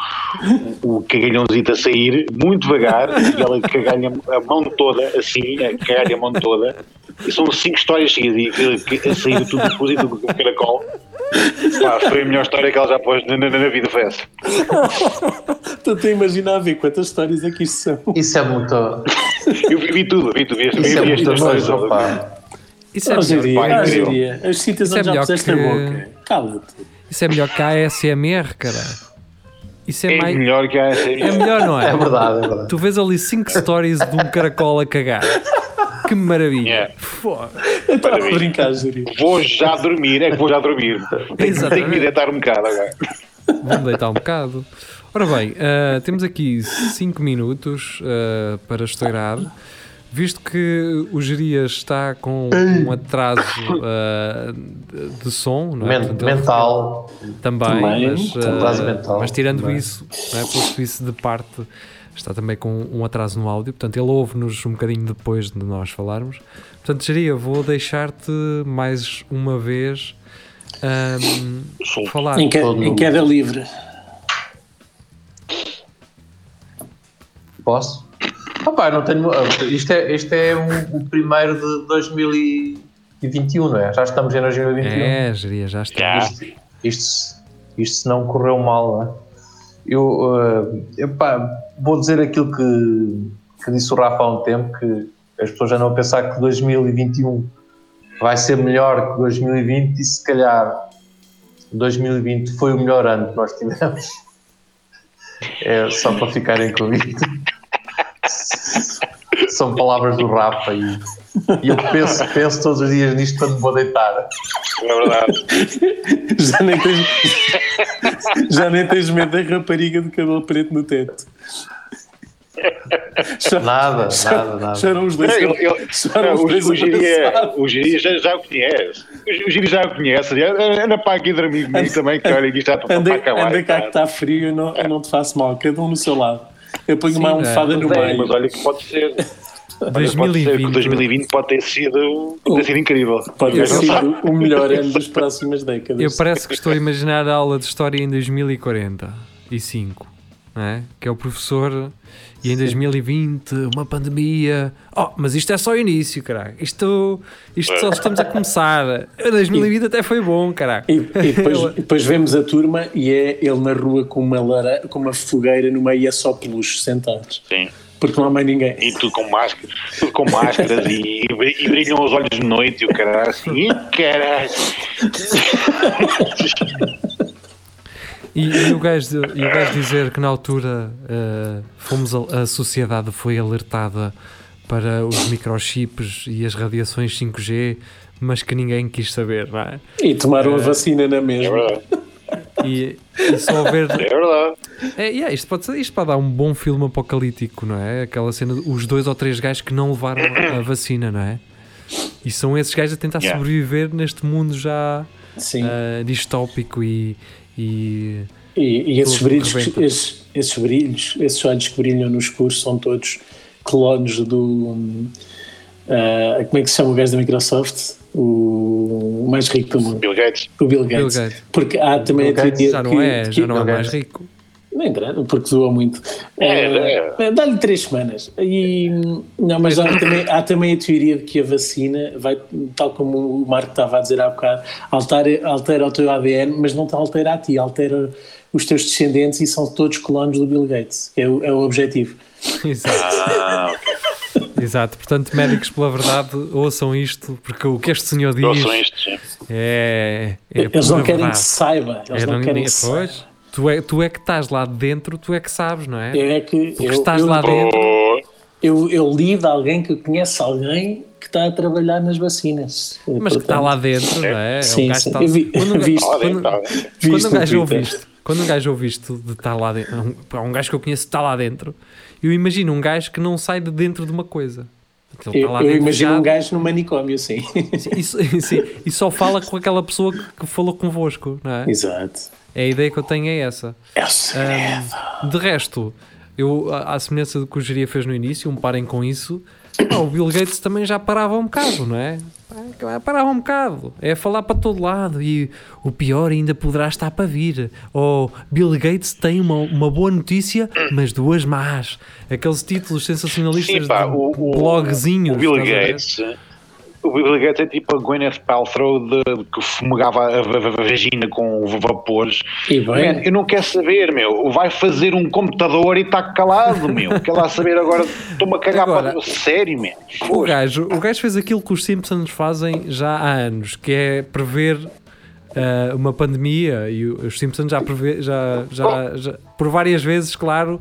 o, o cagalhãozito a sair muito devagar e ela caga-lhe a, mão toda, assim, a cagar-lhe a mão toda. E são cinco histórias seguidas e a sair tudo cozido com o caracol. Pá, foi a melhor história que ela já pôs na, na, na vida, foi essa. Estou a imaginar a ver quantas histórias é que isto são. Isso é muito. Eu vi, vi tudo, vi tudo. Vi, é estas histórias isso, é ah, incrível. Jeria. As citas Isso é onde já puseste que- na boca. Cala-te. isso é melhor que a ASMR, cara. Isso é, É mais. melhor que a É melhor, não é? É verdade, é verdade. Tu vês ali 5 stories de um caracol a cagar. Que maravilha. Yeah. Eu estava a brincar, Jeria. Vou já dormir, é que vou já dormir. Tenho, tenho que me deitar um bocado agora. Vamos deitar um bocado. Ora bem, ah, temos aqui 5 minutos ah, para estourar. Visto que o Gerias está com um atraso ah, de, som, não é? Portanto, mental. também, Também, mas, Atraso mental, mas tirando também. isso, não é? Pelo isso de parte, está também com um atraso no áudio, portanto ele ouve-nos um bocadinho depois de nós falarmos. Portanto, Geria, vou deixar-te mais uma vez Solto. falar. Em, que- em queda livre. Posso? Pá, não tenho. Isto é, isto é um- o primeiro de 2021, não é? Já estamos em 2021. É, Geria, já está. Isto, isto, isto se não correu mal, não é? Eu, eh, epá, vou dizer aquilo que, que disse o Rafa há um tempo, que as pessoas já não a pensar que 2021 vai ser melhor que 2020 e se calhar 2020 foi o melhor ano que nós tivemos. É só para ficarem com isso. São palavras do Rafa e, e eu penso, penso todos os dias nisto quando me vou deitar. É verdade. Já nem tens, já nem tens medo da rapariga de cabelo preto no teto. Já- Nada, já- nada, nada. Já eram os dois. Eram Não, os o, dois o Giri é- o Giri já, já o conhece. O, Giri já o conhece. Anda para aqui dormir comigo também, que olha, isto está para, Anda, acabar. anda cá que está frio, eu não, eu não te faço mal, cada um no seu lado. Eu ponho Sim, uma é. almofada no é, meio. mas olha que pode ser. Olha, Pode ser que 2020. o 2020 pode ter sido, pode ter sido incrível. Pode ter sido o melhor ano das próximas décadas. Eu parece que estou a imaginar a aula de história em 2040 e 5, não é? Que é o professor e em 2020 uma pandemia. Oh, mas isto é só o início, caralho. Isto, isto só estamos a começar. 2020 até foi bom, caralho. E, e depois, e depois vemos a turma e é ele na rua com uma, lara, com uma fogueira no meio e é só peluches sentados. Sim. Porque não há mais ninguém. E tudo com máscaras, tudo com máscaras e, e brilham os olhos de noite e o caralho assim, "Ih, caralho. E, e o gajo, e o gajo dizer que na altura eh, fomos a, a sociedade foi alertada para os microchips e as radiações 5G, mas que ninguém quis saber, não é? E tomaram a vacina na É mesma. verdade, E, e só ver é verdade. É, yeah, isto, pode ser, isto pode dar um bom filme apocalíptico, não é? Aquela cena, de- os dois ou três gajos que não levaram a vacina, não é? E são esses gajos a tentar Yeah. sobreviver neste mundo já Sim. ah, distópico e, e E, e esses, brilhos, esses, esses brilhos, esses olhos que brilham no escuro são todos clones do. ah, como é que se chama o gajo da Microsoft? O, mais rico do mundo, Bill Gates. o Bill Bill Gates. Gates. Porque há também Bill a Gates teoria já não que- é, que- já não é mais Gates. rico. Nem grande, porque doa muito. É, Eh, eh, Dá-lhe três semanas. E, não, mas há também, há também a teoria de que a vacina vai, tal como o Marco estava a dizer há bocado, altera, altera o teu ADN, mas não te altera a ti, altera os teus descendentes e são todos colonos do Bill Gates. É o, é o objetivo. Exato. Ah, ok. Exato. Portanto, médicos pela verdade, ouçam isto, porque o que este senhor diz Ouçam isto, sim. é, é Eles não querem verdade. que se saiba. Eles É, não não- querem que se saiba. pois, tu, é, tu é que estás lá dentro, tu é que sabes, não é? Eu é que Porque eu, estás eu, lá dentro. Eu, eu li de alguém que conhece alguém que está a trabalhar nas vacinas. Mas que está lá dentro, não é? É um Sim, sim. está- vi- Quando um vi gajo- isto. lá dentro, quando- Quando um gajo ouve isto, quando um gajo ouve isto de estar lá dentro, um, há um gajo que eu conheço que está lá dentro, eu imagino um gajo que não sai de dentro de uma coisa. Está Eu, eu imagino um gajo no manicômio, sim. e, sim, e só fala com aquela pessoa que, que falou convosco, não é? Exato. É a ideia que eu tenho é essa. É o segredo. Ahm, de resto, eu, à semelhança do que o Geria fez no início, um parem com isso. o Bill Gates também já parava um bocado, não é? Pá, Parava um bocado. É falar para todo lado e o pior ainda poderá estar para vir. Ou Bill Gates tem uma, uma boa notícia, mas duas más. Aqueles títulos sensacionalistas Sim, pá, de o, o, blogzinhos. o Bill a ver? O Bill é tipo a Gwyneth Paltrow de, que fumegava a, a- a vagina com vapores. E bem. Man, eu não quero saber, meu. Vai fazer um computador e está calado, meu. Quer lá saber agora? Estou-me a cagar Agora- para. Sério, man. O gajo, o gajo fez aquilo que os Simpsons fazem já há anos, que é prever ah, uma pandemia e os Simpsons já, prevê, já, já, já- por várias vezes, claro,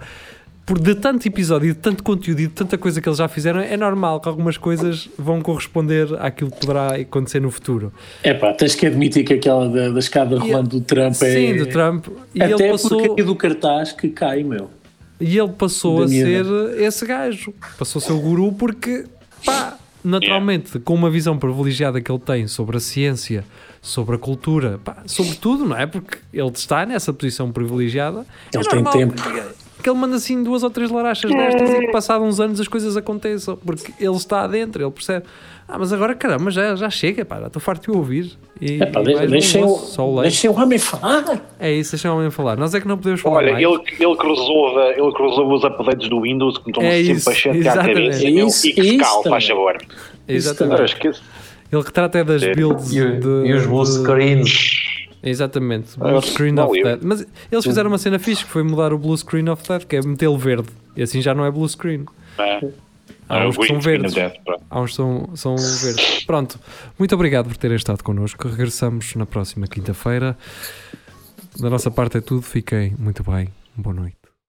por de tanto episódio, e de tanto conteúdo e de tanta coisa que eles já fizeram, é normal que algumas coisas vão corresponder àquilo que poderá acontecer no futuro. É pá, tens que admitir que aquela da, da escada rolante do Trump é. Sim, do Trump. E Até ele passou, porque é do cartaz que cai, meu. e ele passou Da a ser miúda. esse gajo. Passou a ser o guru porque, pá, naturalmente, com uma visão privilegiada que ele tem sobre a ciência, sobre a cultura, pá, sobre tudo, não é? Porque ele está nessa posição privilegiada. Ele é tem normal tempo. Que, ele manda assim duas ou três larachas destas e que passado uns anos as coisas aconteçam, porque ele está dentro, ele percebe. Ah, mas agora caramba, já, já chega, pá, já estou farto de o ouvir. E, É pá, e de- mais um deixem, o, deixem o homem falar. É isso, deixem o homem falar. Nós é que não podemos falar Olha, mais. ele, ele, que resolve, ele resolve os updates do Windows que me estão É sempre isso, a chatear a cabeça. É isso, e que isso cala, faz favor. Exatamente. Ele retrata é das É. builds E, de, e os blue de- screens. Exatamente, Ah, blue screen não, of eu- death. Mas eles fizeram uma cena fixe que foi mudar o blue screen of death, que é metê-lo verde. E assim já não é blue screen. é? Há Ah, uns que são verdes. Há uns que são, são verdes. Pronto, muito obrigado por terem estado connosco. Regressamos na próxima quinta-feira. Da nossa parte é tudo. Fiquem muito bem. Boa noite.